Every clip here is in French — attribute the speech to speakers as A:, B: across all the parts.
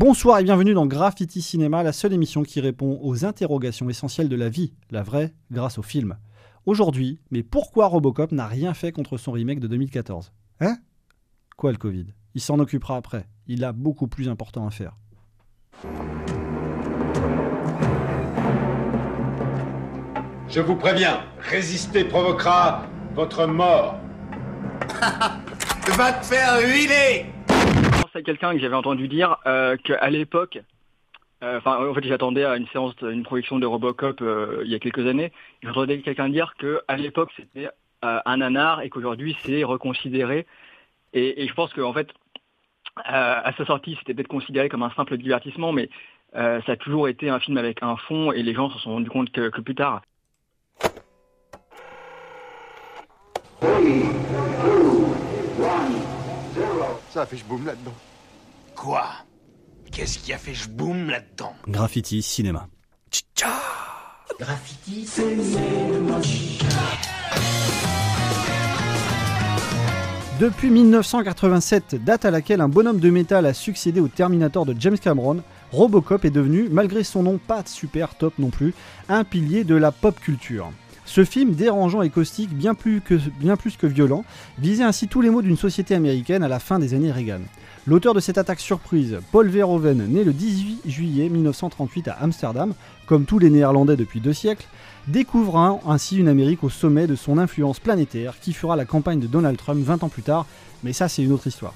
A: Bonsoir et bienvenue dans Graffiti Cinéma, la seule émission qui répond aux interrogations essentielles de la vie, la vraie, grâce au film. Aujourd'hui, mais pourquoi Robocop n'a rien fait contre son remake de 2014 Hein? Quoi le Covid? Il s'en occupera après. Il a beaucoup plus important à faire.
B: Je vous préviens, résister provoquera votre mort.
C: Va te faire huiler
D: C'est quelqu'un que j'avais entendu dire euh, qu'à l'époque, euh, enfin en fait j'attendais à une séance, une projection de Robocop euh, il y a quelques années, j'entendais quelqu'un dire qu'à l'époque c'était un nanar et qu'aujourd'hui c'est reconsidéré. Et, je pense qu'en fait, euh, à sa sortie c'était peut-être considéré comme un simple divertissement, mais ça a toujours été un film avec un fond et les gens se sont rendus compte que, que plus tard.
C: Ça a fait boum là-dedans. Quoi? Qu'est-ce qui a fait boum là-dedans?
A: Graffiti Cinéma. Depuis 1987, date à laquelle un bonhomme de métal a succédé au Terminator de James Cameron, Robocop est devenu, malgré son nom pas super top non plus, un pilier de la pop culture. Ce film dérangeant et caustique, bien plus que, violent, visait ainsi tous les maux d'une société américaine à la fin des années Reagan. L'auteur de cette attaque surprise, Paul Verhoeven, né le 18 juillet 1938 à Amsterdam, comme tous les Néerlandais depuis deux siècles, découvre ainsi une Amérique au sommet de son influence planétaire qui fera la campagne de Donald Trump 20 ans plus tard, mais ça c'est une autre histoire.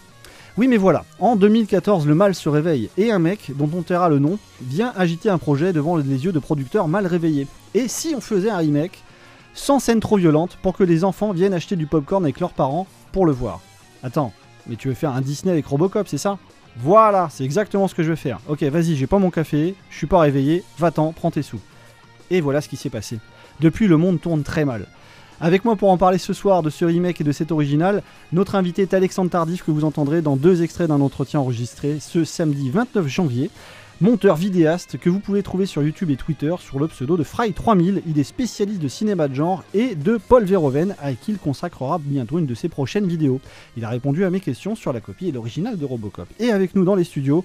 A: Oui mais voilà, en 2014 le mal se réveille et un mec, dont on taira le nom, vient agiter un projet devant les yeux de producteurs mal réveillés. Et si on faisait un remake sans scène trop violente pour que les enfants viennent acheter du popcorn avec leurs parents pour le voir Attends, mais tu veux faire un Disney avec Robocop, c'est ça? Voilà, c'est exactement ce que je veux faire. Ok, vas-y, j'ai pas mon café, je suis pas réveillé, va-t'en, prends tes sous. Et voilà ce qui s'est passé. Depuis, le monde tourne très mal. Avec moi pour en parler ce soir de ce remake et de cet original, notre invité est Alexandre Tardif que vous entendrez dans deux extraits d'un entretien enregistré ce samedi 29 janvier. Monteur vidéaste que vous pouvez trouver sur YouTube et Twitter sur le pseudo de Fry3000. Il est spécialiste de cinéma de genre et de Paul Verhoeven à qui il consacrera bientôt une de ses prochaines vidéos. Il a répondu à mes questions sur la copie et l'original de Robocop. Et avec nous dans les studios,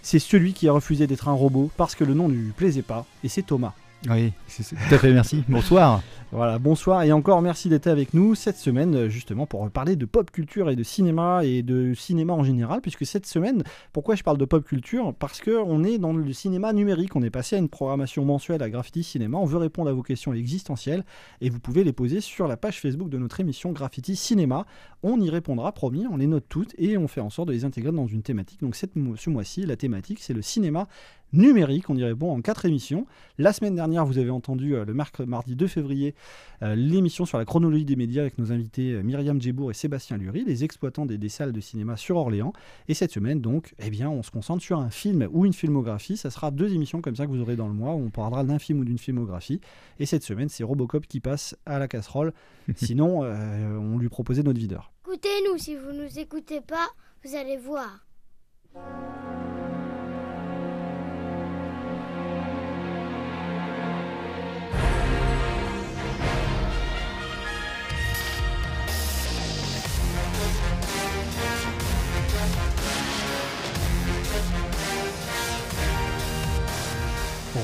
A: c'est celui qui a refusé d'être un robot parce que le nom ne lui plaisait pas, et c'est Thomas.
E: Oui, tout à fait, merci. Bonsoir.
A: Voilà, bonsoir et encore merci d'être avec nous cette semaine euh, justement pour parler de pop culture et de cinéma et de cinéma en général puisque cette semaine, pourquoi je parle de pop culture? Parce que on est dans le cinéma numérique, on est passé à une programmation mensuelle à Graffiti Cinéma, on veut répondre à vos questions existentielles et vous pouvez les poser sur la page Facebook de notre émission Graffiti Cinéma. On y répondra, promis, on les note toutes et on fait en sorte de les intégrer dans une thématique. Donc ce mois-ci, la thématique c'est le cinéma numérique, on y répond en quatre émissions. La semaine dernière, vous avez entendu euh, le mercredi, mardi 2 février euh, l'émission sur la chronologie des médias avec nos invités euh, Myriam Djebour et Sébastien Lurie, les exploitants des, des salles de cinéma sur Orléans. Et cette semaine, donc, eh bien, on se concentre sur un film ou une filmographie. Ça sera deux émissions comme ça que vous aurez dans le mois où on parlera d'un film ou d'une filmographie. Et cette semaine, c'est Robocop qui passe à la casserole. Sinon, euh, on lui proposait notre videur.
F: Écoutez-nous, si vous nous écoutez pas, vous allez voir.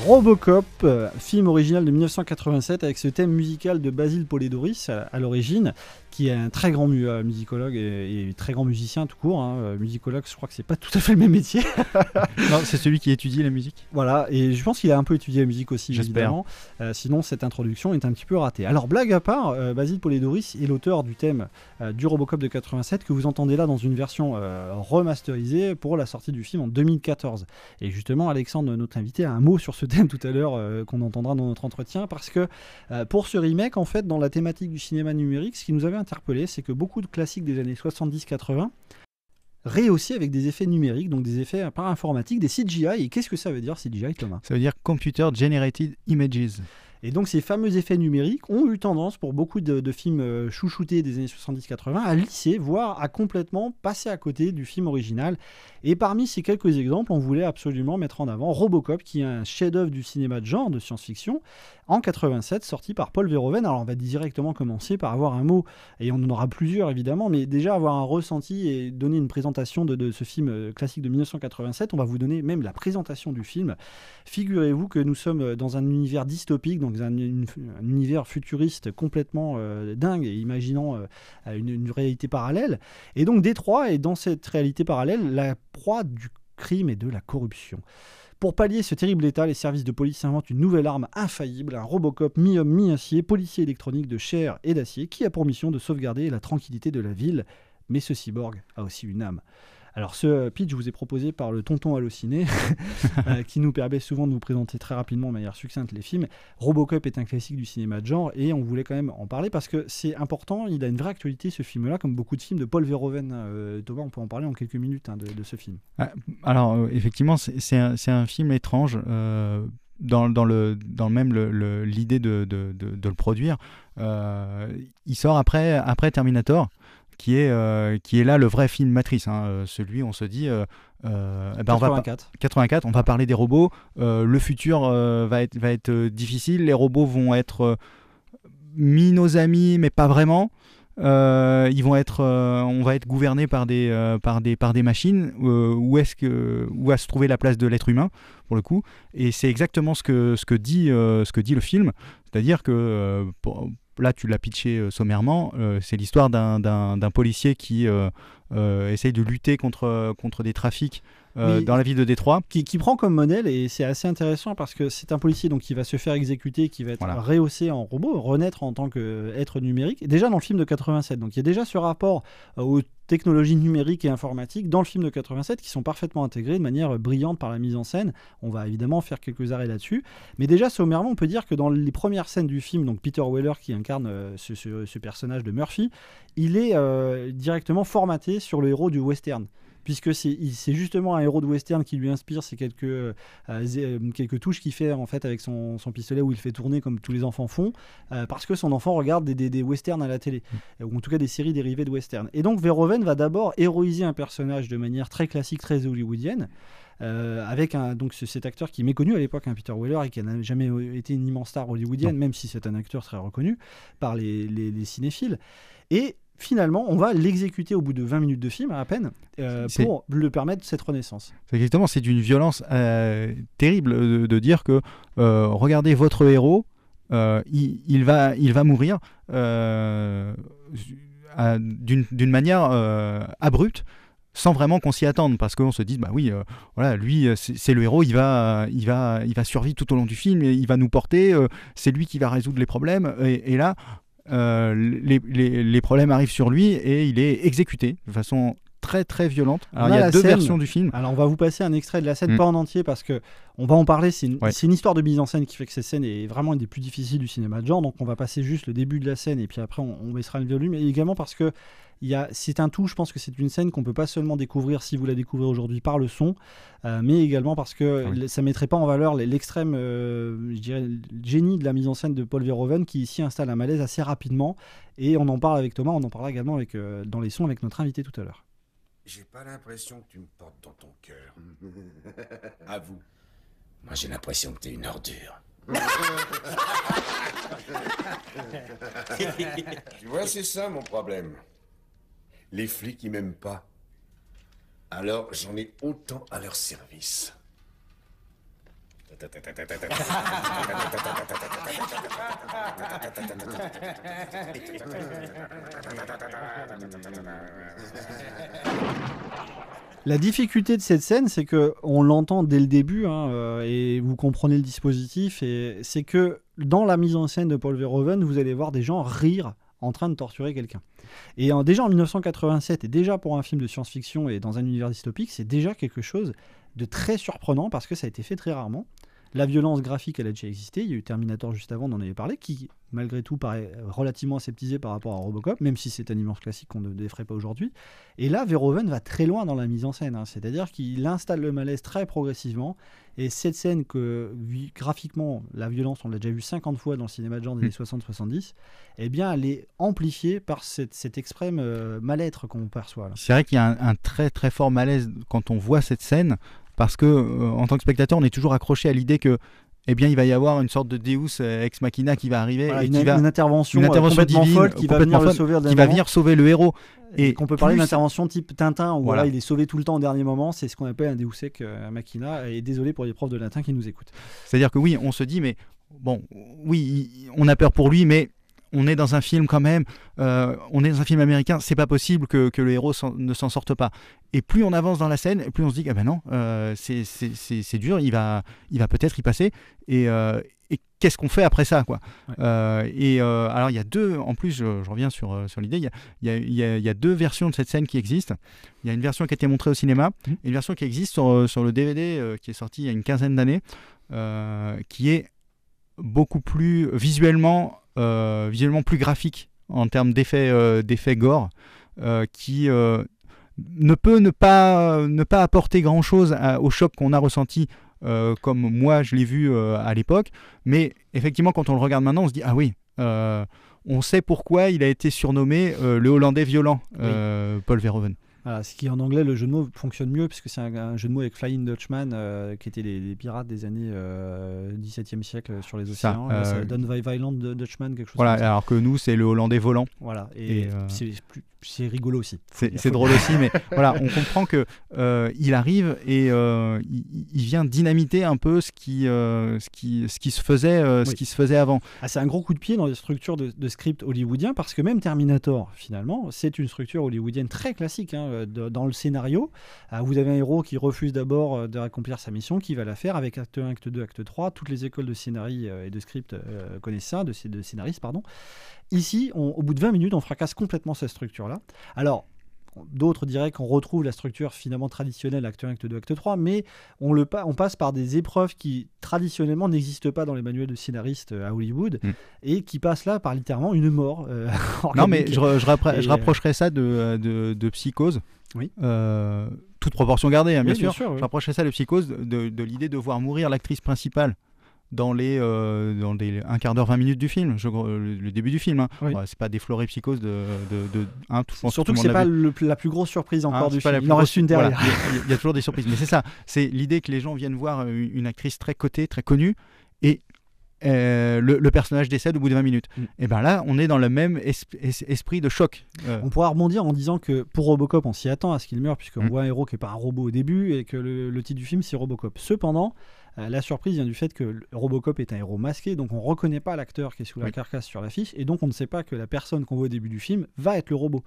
A: Robocop, euh, film original de 1987 avec ce thème musical de Basile Polidoris à, à l'origine, qui est un très grand mu- euh, musicologue et, et très grand musicien tout court. hein. Euh, musicologue, je crois que c'est pas tout à fait le même métier.
E: Non, c'est celui qui étudie la musique.
A: Voilà, et je pense qu'il a un peu étudié la musique aussi,
E: J'espère.
A: évidemment. Euh, sinon, cette introduction est un petit peu ratée. Alors, blague à part, euh, Basile Polidoris est l'auteur du thème euh, du Robocop de 87 que vous entendez là dans une version remasterisée pour la sortie du film en 2014. Et justement, Alexandre, notre invité, a un mot sur ce thème tout à l'heure qu'on entendra dans notre entretien parce que pour ce remake, en fait, dans la thématique du cinéma numérique, ce qui nous avait interpellé, c'est que beaucoup de classiques des années 70-80 rehaussés avec des effets numériques, donc des effets par informatique, des CGI. Et qu'est-ce que ça veut dire CGI, Thomas?
E: Ça veut dire Computer Generated Images.
A: Et donc ces fameux effets numériques ont eu tendance pour beaucoup de, films euh, chouchoutés des années 70-80 à lisser, voire à complètement passer à côté du film original. Et parmi ces quelques exemples, on voulait absolument mettre en avant Robocop, qui est un chef-d'œuvre du cinéma de genre, de science-fiction, en 87, sorti par Paul Verhoeven. Alors on va directement commencer par avoir un mot, et on en aura plusieurs évidemment, mais déjà avoir un ressenti et donner une présentation de, de ce film euh, classique de 1987. On va vous donner même la présentation du film. Figurez-vous que nous sommes dans un univers dystopique, donc un, univers futuriste complètement euh, dingue imaginant euh, une, une réalité parallèle. Et donc Détroit est dans cette réalité parallèle la proie du crime et de la corruption. Pour pallier ce terrible état, les services de police inventent une nouvelle arme infaillible, un Robocop mi-homme mi-acier, policier électronique de chair et d'acier, qui a pour mission de sauvegarder la tranquillité de la ville. Mais ce cyborg a aussi une âme. Alors ce pitch vous est proposé par le tonton halluciné, euh, qui nous permet souvent de vous présenter très rapidement de manière succincte les films. Robocop est un classique du cinéma de genre et on voulait quand même en parler parce que c'est important, il a une vraie actualité ce film-là, comme beaucoup de films de Paul Verhoeven. Euh, Thomas, on peut en parler en quelques minutes hein, de, ce film.
E: Alors, euh, effectivement, c'est un, film étrange. euh, dans, même l'idée de, le produire, Euh, il sort après Terminator, qui est, euh, qui est là le vrai film matrice. hein. Euh, celui, on se dit, euh, eh ben, on va pas-
A: 84.
E: 84, on va parler des robots. Le futur va être, va être difficile. Les robots vont être mis nos amis, mais pas vraiment. Euh, ils vont être, euh, on va être gouverné par des, euh, par des, par des machines. Où est-ce que, où va se trouver la place de l'être humain pour le coup? Et c'est exactement ce que, ce que dit, ce que dit le film. C'est-à-dire que pour- là, tu l'as pitché euh, sommairement. euh, c'est l'histoire d'un, policier qui euh, essaye de lutter contre, contre des trafics euh, dans la ville de Détroit.
A: qui, qui prend comme modèle, et c'est assez intéressant parce que c'est un policier donc, qui va se faire exécuter, qui va être
E: Voilà.
A: rehaussé en robot, renaître en tant qu'être numérique, déjà dans le film de 87. Donc il y a déjà ce rapport euh, aux technologies numériques et informatiques dans le film de 87 qui sont parfaitement intégrés de manière brillante par la mise en scène. On va évidemment faire quelques arrêts là-dessus. Mais déjà, sommairement, on peut dire que dans les premières scènes du film, donc Peter Weller qui incarne euh, ce, ce- ce personnage de Murphy, il est euh, directement formaté sur le héros du western puisque c'est justement un héros de western qui lui inspire ces quelques, euh, zé- euh, quelques touches qu'il fait en fait avec son, son pistolet où il fait tourner comme tous les enfants font, euh, parce que son enfant regarde des, des- des westerns à la télé, ou en tout cas des séries dérivées de western. Et donc Verhoeven va d'abord héroïser un personnage de manière très classique, très hollywoodienne. euh, avec un, donc ce- cet acteur qui est méconnu à l'époque, un Peter Weller, et qui n'a jamais euh, été une immense star hollywoodienne, même si c'est un acteur très reconnu par les, les- les cinéphiles. Et finalement, on va l'exécuter au bout de 20 minutes de film à peine euh, pour le permettre cette renaissance.
E: Exactement, c'est d'une violence euh, terrible de, de dire que euh, regardez votre héros, il, il va, il va mourir d'une manière abrupte sans vraiment qu'on s'y attende parce qu'on se dit bah oui euh, voilà lui c'est le héros il va il va il va survivre tout au long du film il va nous porter euh, c'est lui qui va résoudre les problèmes et, et là euh, les, les- les problèmes arrivent sur lui et il est exécuté de façon très très violente alors
A: On
E: il y
A: a
E: deux
A: scène.
E: versions du film
A: Alors on va vous passer un extrait de la scène,
E: Mm.
A: pas en entier parce que on va en parler. C'est une,
E: Ouais.
A: c'est une histoire de mise en scène qui fait que cette scène est vraiment une des plus difficiles du cinéma de genre. Donc on va passer juste le début de la scène et puis après on, on baissera le volume. Et également parce que il y a, c'est un tout. Je pense que c'est une scène qu'on peut pas seulement découvrir si vous la découvrez aujourd'hui par le son, euh, mais également parce que
E: Ah oui.
A: ça mettrait pas en valeur l'extrême, euh, je dirais, le génie de la mise en scène de Paul Verhoeven qui ici installe un malaise assez rapidement. Et on en parle avec Thomas. On en parlera également avec euh, dans les sons avec notre invité tout à l'heure.
C: J'ai pas l'impression que tu me portes dans ton cœur. À vous. Moi, j'ai l'impression que t'es une ordure. tu vois, c'est ça mon problème. Les flics, ils m'aiment pas. Alors, j'en ai autant à leur service.
A: La difficulté de cette scène, c'est que on l'entend dès le début, hein, euh, et vous comprenez le dispositif, et c'est que dans la mise en scène de Paul Verhoeven, vous allez voir des gens rire en train de torturer quelqu'un. Et déjà en 1987, et déjà pour un film de science-fiction et dans un univers dystopique, c'est déjà quelque chose de très surprenant parce que ça a été fait très rarement. La violence graphique, elle a déjà existé. Il y a eu Terminator juste avant, on en avait parlé, qui malgré tout paraît relativement aseptisé par rapport à Robocop, même si c'est un immense classique qu'on ne défrait pas aujourd'hui. Et là, Verhoeven va très loin dans la mise en scène, hein. c'est-à-dire qu'il installe le malaise très progressivement. Et cette scène que graphiquement, la violence, on l'a déjà vu 50 fois dans le cinéma de genre des années 60-70, eh bien, elle est amplifiée par cette, cet extrême euh, mal-être qu'on perçoit.
E: C'est vrai qu'il y a un, un très très fort malaise quand on voit cette scène, parce que euh, en tant que spectateur, on est toujours accroché à l'idée que eh bien, il va y avoir une sorte de Deus ex machina qui va arriver
A: Voilà,
E: et
A: une,
E: qui va
A: une intervention,
E: une
A: euh,
E: intervention
A: complètement
E: divine,
A: folle qui va venir
E: folle,
A: sauver au
E: qui
A: dernier
E: va
A: moment.
E: venir sauver le héros.
A: Et
E: Et
A: qu'on peut parler d'intervention type Tintin, où
E: Voilà.
A: voilà, il est sauvé tout le temps au dernier moment. C'est ce qu'on appelle un Deus ex euh, machina. Et désolé pour les profs de latin qui nous écoutent.
E: C'est-à-dire que oui, on se dit, mais bon, oui, on a peur pour lui, mais on est dans un film quand même, euh, on est dans un film américain, c'est pas possible que, que le héros ne s'en sorte pas. Et plus on avance dans la scène, plus on se dit, ah ben non, euh, c'est- dur, il va, il va peut-être y passer. Et, euh, et qu'est-ce qu'on fait après ça quoi?
A: Ouais.
E: Euh, Et euh, alors il y a deux, en plus je, je reviens sur, sur l'idée, il y a, y y y deux versions de cette scène qui existent. Il y a une version qui a été montrée au cinéma,
A: Mhm.
E: et une version qui existe sur, sur le DVD euh, qui est sorti il y a une quinzaine d'années, qui est beaucoup plus visuellement, euh, visuellement plus graphique en termes d'effets euh, d'effets gore, euh, qui ne peut ne pas, ne pas apporter grand-chose à- au choc qu'on a ressenti, euh, comme moi je l'ai vu euh, à l'époque. Mais effectivement, quand on le regarde maintenant, on se dit, ah oui, euh, on sait pourquoi il a été surnommé le Hollandais violent, Paul Verhoeven.
A: Voilà, ce qui en anglais, le jeu de mots fonctionne mieux, puisque c'est un, un jeu de mots avec Flying Dutchman, euh, qui étaient les, les pirates des années euh, 17e siècle sur les
E: Ça,
A: océans. Là,
E: euh,
A: Violent Dutchman, quelque chose
E: Voilà,
A: comme ça.
E: alors que nous, c'est le Hollandais volant.
A: Voilà, et,
E: et, euh,
A: c'est rigolo aussi.
E: C'est drôle aussi, mais voilà, on comprend que euh, il arrive et euh, il, il vient dynamiter un peu ce qui, euh, ce qui, ce qui se faisait, euh, ce qui se faisait avant.
A: Ah, c'est un gros coup de pied dans les structures de, de script hollywoodien parce que même Terminator, finalement, c'est une structure hollywoodienne très classique. hein, de- dans le scénario, Ah, vous avez un héros qui refuse d'abord euh, de accomplir sa mission, qui va la faire avec acte 1, acte 2, acte 3. Toutes les écoles de scénarii euh, et de script euh, connaissent ça, de, de scénaristes, pardon. Ici, au bout de 20 minutes, on fracasse complètement cette structure-là. Alors, D'autres diraient qu'on retrouve la structure finalement traditionnelle acte 1, acte 2, acte 3, mais on, le pa- on passe par des épreuves qui traditionnellement n'existent pas dans les manuels de scénaristes euh, à Hollywood
E: Mm.
A: et qui passent là par littéralement une mort. euh,
E: Non, mais je, je,
A: euh,
E: rapprocherais ça de, de, de Psychose.
A: Oui.
E: Euh, toute proportion gardée, hein, bien,
A: Oui,
E: sûr.
A: oui.
E: Je rapprocherais ça de Psychose de, de l'idée de voir mourir l'actrice principale dans les euh, dans des un quart d'heure 20 minutes du film je, le, le début du film hein.
A: Oui.
E: Ouais, c'est pas déflorer psychose de, de, de hein, tout-
A: Surtout
E: tout
A: que
E: le
A: c'est pas le- la plus grosse surprise encore
E: Hein,
A: du film. Il en reste une derrière.
E: Il y a- il y, a toujours des surprises. Mais c'est ça. C'est l'idée que les gens viennent voir euh, une actrice très cotée, très connue, et euh, le, le personnage décède au bout de 20 minutes.
A: Mm.
E: Et ben là, on est dans le même es- es- esprit de choc. Euh,
A: On pourra rebondir en disant que pour Robocop, on s'y attend à ce qu'il meure, puisqu'on
E: Mm.
A: voit un héros qui n'est pas un robot au début et que le, le titre du film c'est Robocop. Cependant, euh, la surprise vient du fait que Robocop est un héros masqué, donc on ne reconnaît pas l'acteur qui est sous la
E: Oui.
A: carcasse sur l'affiche, et donc on ne sait pas que la personne qu'on voit au début du film va être le robot.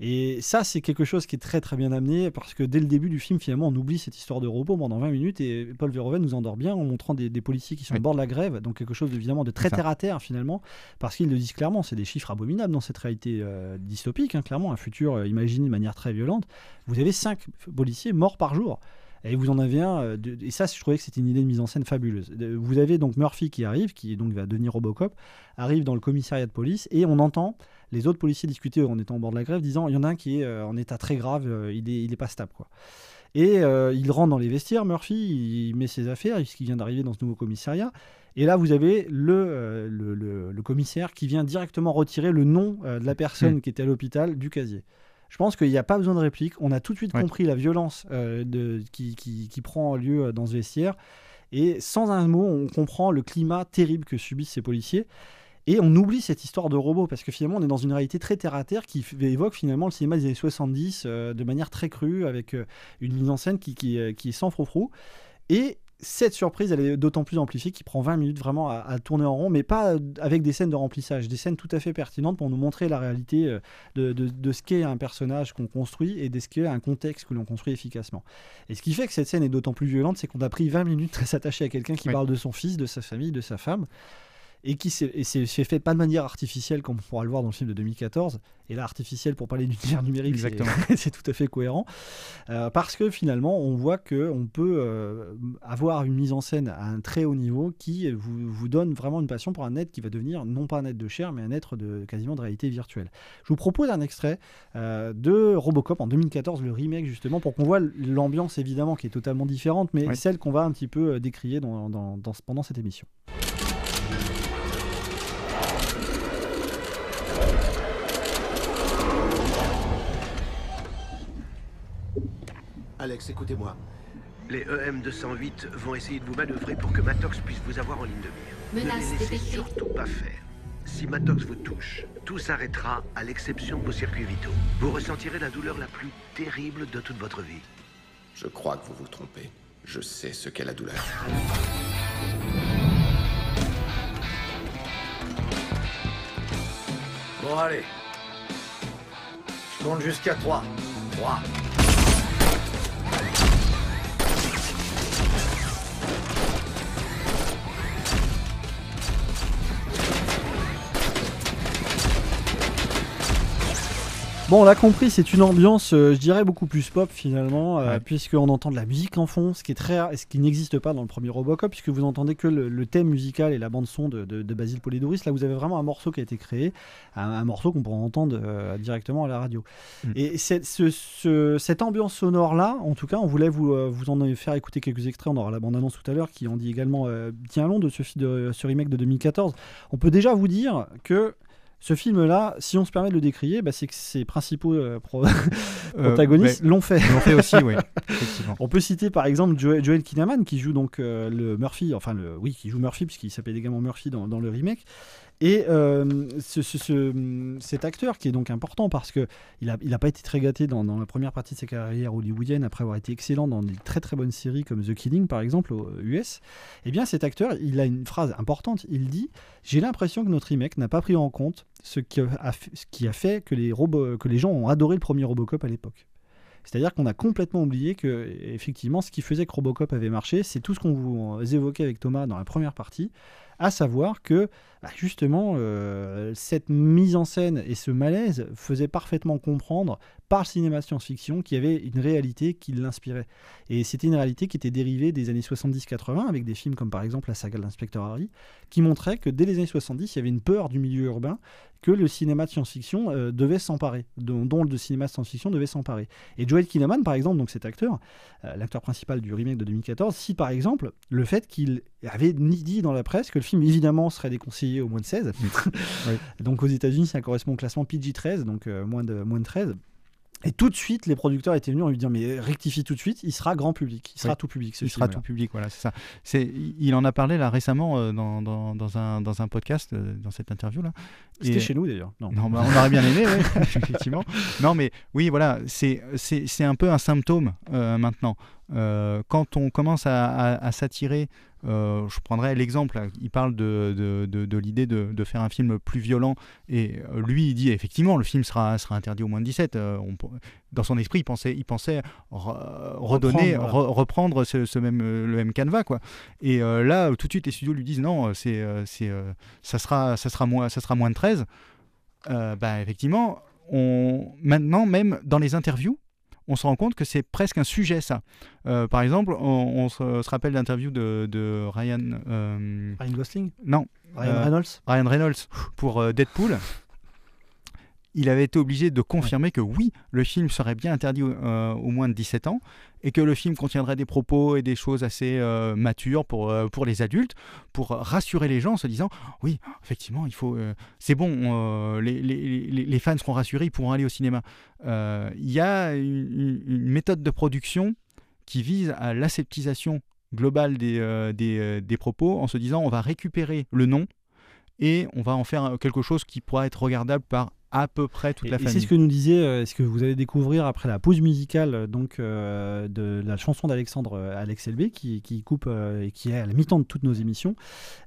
A: Et ça, c'est quelque chose qui est très très bien amené, parce que dès le début du film, finalement, on oublie cette histoire de robot pendant 20 minutes, et Paul Verhoeven nous endort bien en montrant des, des policiers qui sont
E: Oui.
A: au bord de la grève, donc quelque chose évidemment de très terre à terre finalement, parce qu'ils le disent clairement, c'est des chiffres abominables dans cette réalité euh, dystopique, hein, clairement, un futur euh, imaginé de manière très violente. Vous avez 5 policiers morts par jour. Et vous en avez un, euh, de- et ça, je trouvais que c'était une idée de mise en scène fabuleuse. Vous avez donc Murphy qui arrive, qui donc va devenir Robocop, arrive dans le commissariat de police, et on entend les autres policiers discuter en étant au bord de la grève, disant il y en a un qui est euh, en état très grave, euh, il, est, il est pas stable. Quoi. Et euh, il rentre dans les vestiaires, Murphy, il met ses affaires, puisqu'il vient d'arriver dans ce nouveau commissariat. Et là, vous avez le, euh, le, le- le commissaire qui vient directement retirer le nom euh, de la personne qui était à l'hôpital du casier. Je pense qu'il n'y a pas besoin de réplique. On a tout de suite
E: Ouais.
A: compris la violence euh, de, qui, qui- qui prend lieu euh, dans ce vestiaire. Et sans un mot, on comprend le climat terrible que subissent ces policiers. Et on oublie cette histoire de robot, parce que finalement, on est dans une réalité très terre-à-terre qui évoque finalement le cinéma des années 70 euh, de manière très crue, avec euh, une mise en scène qui, qui, qui est sans froufrou. Et cette surprise, elle est d'autant plus amplifiée qu'il prend 20 minutes vraiment à, à tourner en rond, mais pas euh, avec des scènes de remplissage, des scènes tout à fait pertinentes pour nous montrer la réalité euh, de, de- de ce qu'est un personnage qu'on construit et de ce qu'est un contexte que l'on construit efficacement. Et ce qui fait que cette scène est d'autant plus violente, c'est qu'on a pris 20 minutes à s'attacher à quelqu'un qui
E: Oui.
A: parle de son fils, de sa famille, de sa femme. Et qui s'est fait pas de manière artificielle comme on pourra le voir dans le film de 2014 et là artificielle pour parler d'univers numérique c'est- tout à fait cohérent. Euh, parce que finalement on voit que on peut euh, avoir une mise en scène à un très haut niveau qui vous, vous donne vraiment une passion pour un être qui va devenir non pas un être de chair mais un être de quasiment de réalité virtuelle. Je vous propose un extrait euh, de Robocop en 2014 le remake justement pour qu'on voit l'ambiance évidemment qui est totalement différente mais
E: Oui.
A: celle qu'on va un petit peu décrier dans, dans- dans- pendant cette émission
G: Alex, écoutez-moi.
H: Les E EM-208 vont essayer de vous manœuvrer pour que Matox puisse vous avoir en ligne de mire.
I: Menace
H: ne les laissez surtout pas faire. Si Matox vous touche, tout s'arrêtera à l'exception de vos circuits vitaux. Vous ressentirez la douleur la plus terrible de toute votre vie.
C: Je crois que vous vous trompez. Je sais ce qu'est la douleur.
G: Bon, allez. Je compte jusqu'à 3. 3.
A: Bon, on l'a compris, c'est une ambiance, euh, je dirais, beaucoup plus pop finalement, euh,
E: Ouais.
A: puisqu'on entend de la musique en fond, ce qui est très rare, et ce qui n'existe pas dans le premier Robocop, puisque vous entendez que le, le thème musical et la bande son de, de, de Basil Polidoris. Là, vous avez vraiment un morceau qui a été créé, un, un morceau qu'on pourra entendre euh, directement à la radio.
E: Mm.
A: Et c'est- ce- ce- cette ambiance sonore là, en tout cas, on voulait vous, euh, vous en faire écouter quelques extraits. On aura la bande annonce tout à l'heure qui en dit également bien long de ce, de ce remake de 2014. On peut déjà vous dire que ce film-là, si on se permet de le décrier, bah, c'est que ses principaux euh, pro-
E: Euh,
A: protagonistes l'ont fait.
E: l'ont fait aussi, oui.
A: On peut citer par exemple Joel, Joel Kinnaman qui joue donc euh, le Murphy, enfin le, oui, qui joue Murphy puisqu'il s'appelle également Murphy dans, dans le remake. Et euh, ce, ce- ce- cet acteur qui est donc important parce que il a, il a pas été très gâté dans, la première partie de sa carrière hollywoodienne après avoir été excellent dans des très très bonnes séries comme The Killing par exemple aux US. Eh bien cet acteur, il a une phrase importante. Il dit j'ai l'impression que notre remake n'a pas pris en compte ce qui a ce qui a fait que les robots, que les gens ont adoré le premier Robocop à l'époque. C'est-à-dire qu'on a complètement oublié que, effectivement, ce qui faisait que Robocop avait marché, c'est tout ce qu'on vous évoquait avec Thomas dans la première partie, à savoir que, bah, justement, euh, cette mise en scène et ce malaise faisaient parfaitement comprendre par le cinéma science-fiction qu'il y avait une réalité qui l'inspirait. Et c'était une réalité qui était dérivée des années 70-80, avec des films comme par exemple la saga de l'inspecteur Harry, qui montrait que dès les années 70, il y avait une peur du milieu urbain que le cinéma de science-fiction euh, devait s'emparer, dont, le cinéma de science-fiction devait s'emparer. Et Joel Kinnaman, par exemple, donc cet acteur, euh, l'acteur principal du remake de 2014, si par exemple le fait qu'il avait dit dans la presse que le film évidemment serait déconseillé au moins de 16, donc aux États-Unis ça correspond au classement PG-13, donc euh, moins, de, moins de 13. Et tout de suite, les producteurs étaient venus en lui dire mais rectifie tout de suite, il sera grand public, il sera
E: Oui.
A: tout public. Ce
E: Il sera tout public, voilà, c'est ça. C'est, il en a parlé là récemment euh, dans, dans, dans un, dans un podcast, euh, dans cette interview là.
A: C'était
E: Et-
A: chez nous d'ailleurs. Non.
E: Non, bah, on aurait bien aimé, oui, effectivement. Non, mais oui, voilà, c'est, c'est, c'est un peu un symptôme euh, maintenant. Quand on commence à, à- à s'attirer, euh, je prendrais l'exemple, il parle de, de, de- de l'idée de, faire un film plus violent, et euh, lui, il dit effectivement, le film sera, sera interdit au moins de 17. euh, on dans son esprit, il pensait, il pensait re- redonner,
A: Reprendre,
E: re- reprendre ce, ce même, le même canevas, quoi. Et euh, là, tout de suite, les studios lui disent non, c'est, c'est, ça, sera, ça, sera moins, ça sera moins de 13. Euh, bah, effectivement, on, maintenant, même dans les interviews, on se rend compte que c'est presque un sujet, ça. Euh, par exemple, on, on se, se rappelle l'interview de, de Ryan. euh,
A: Ryan Gosling,
E: non,
A: Ryan
E: euh,
A: Reynolds?
E: Ryan Reynolds pour Deadpool. Il avait été obligé de confirmer que oui, le film serait bien interdit euh, au moins de 17 ans et que le film contiendrait des propos et des choses assez euh, matures pour, euh, pour les adultes, pour rassurer les gens en se disant oui, effectivement, il faut, euh, c'est bon, euh, les, les- les- fans seront rassurés, ils pourront aller au cinéma. Euh, Il y a une, une méthode de production qui vise à l'aseptisation globale des, euh, des, euh, des propos en se disant on va récupérer le nom et on va en faire quelque chose qui pourra être regardable par à peu près toute
J: Et,
E: la famille.
J: c'est ce que nous disait, euh, ce que vous allez découvrir après la pause musicale euh, donc euh, de la chanson d'Alexandre euh, Alex LB qui, qui coupe euh, et qui est à la mi-temps de toutes nos émissions.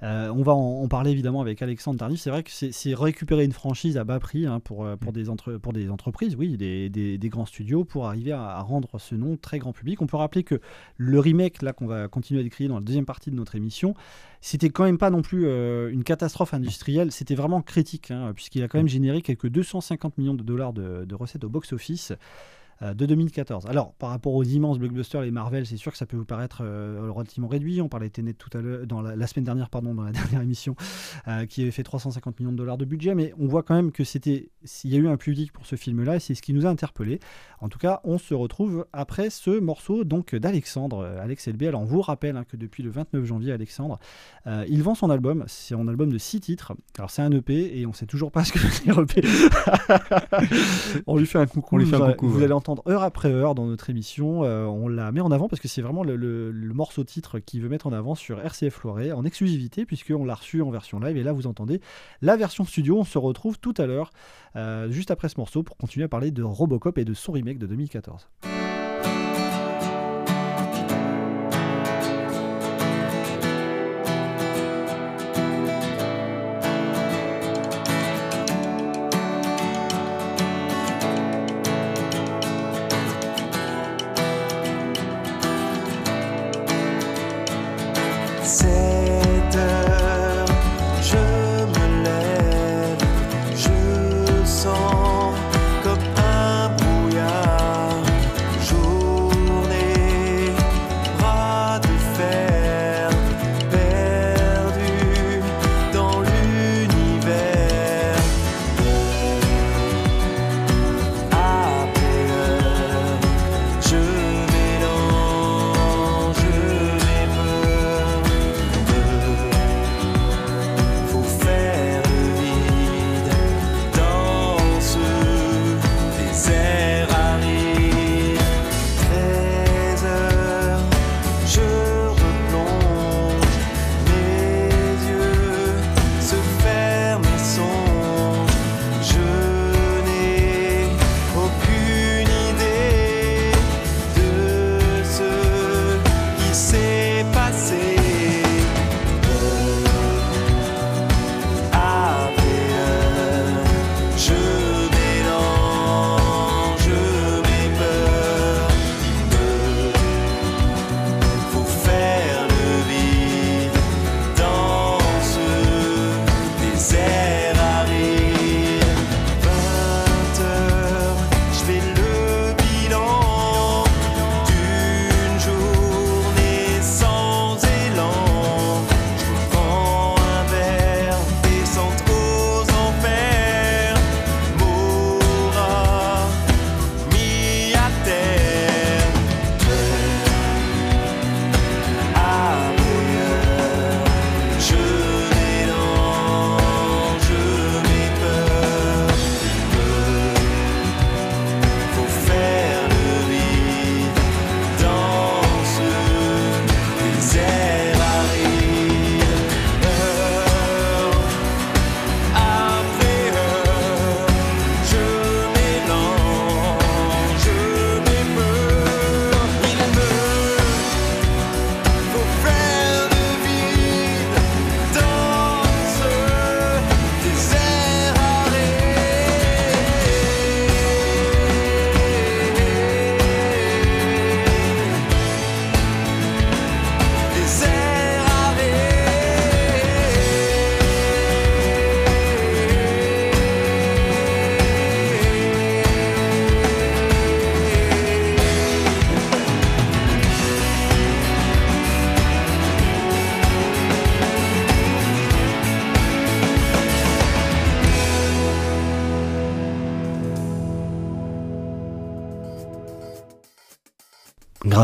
J: On va en, en parler évidemment avec Alexandre Tardif. C'est vrai que c'est récupérer une franchise à bas prix hein, pour, euh,
E: Mm.
J: pour, des entre- pour des entreprises, oui, des, des- des grands studios pour arriver à, à rendre ce nom très grand public. On peut rappeler que le remake là qu'on va continuer à décrire dans la deuxième partie de notre émission, c'était quand même pas non plus euh, une catastrophe industrielle, c'était vraiment critique, hein, puisqu'il a quand même généré quelques 250 millions de dollars de, de recettes au box-office de 2014. Alors, par rapport aux immenses blockbusters, les Marvel, c'est sûr que ça peut vous paraître euh, relativement réduit. On parlait de Tenet tout à l'heure, dans la, la semaine dernière, pardon, dans la dernière émission, euh, qui avait fait 350 millions de dollars de budget, mais on voit quand même que c'était, s'il y a eu un public pour ce film-là, et c'est ce qui nous a interpellé. En tout cas, on se retrouve après ce morceau donc d'Alexandre, euh, Alex LB. Alors, on vous rappelle hein, que depuis le 29 janvier, Alexandre, euh, il vend son album. C'est un album de 6 titres. Alors, c'est un EP et on sait toujours pas ce que c'est un EP. on lui fait un coucou.
E: On lui fait un coucou,
J: vous
E: ouais.
J: allez entendre heure après heure dans notre émission. Euh, on la met en avant parce que c'est vraiment le, morceau titre qu'il veut mettre en avant sur RCF Loiret en exclusivité puisqu'on l'a reçu en version live. Et là, vous entendez la version studio. On se retrouve tout à l'heure, euh, juste après ce morceau, pour continuer à parler de Robocop et de son remake de 2014.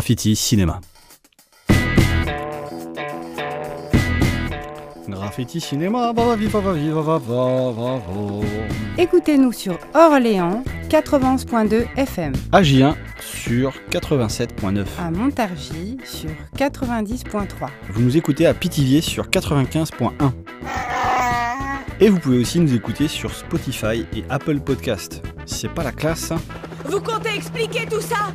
J: Graffiti Cinéma. Graffiti Cinéma, va, va, viva, va, viva, va, va, va, va.
K: Écoutez-nous sur Orléans 91.2 FM,
J: À J1 sur 87.9.
K: à Montargis sur 90.3,
J: Vous nous écoutez à Pithiviers sur 95.1.
A: Et vous pouvez aussi nous écouter sur Spotify et Apple Podcast. C'est pas la classe, hein
L: Vous comptez expliquer tout ça?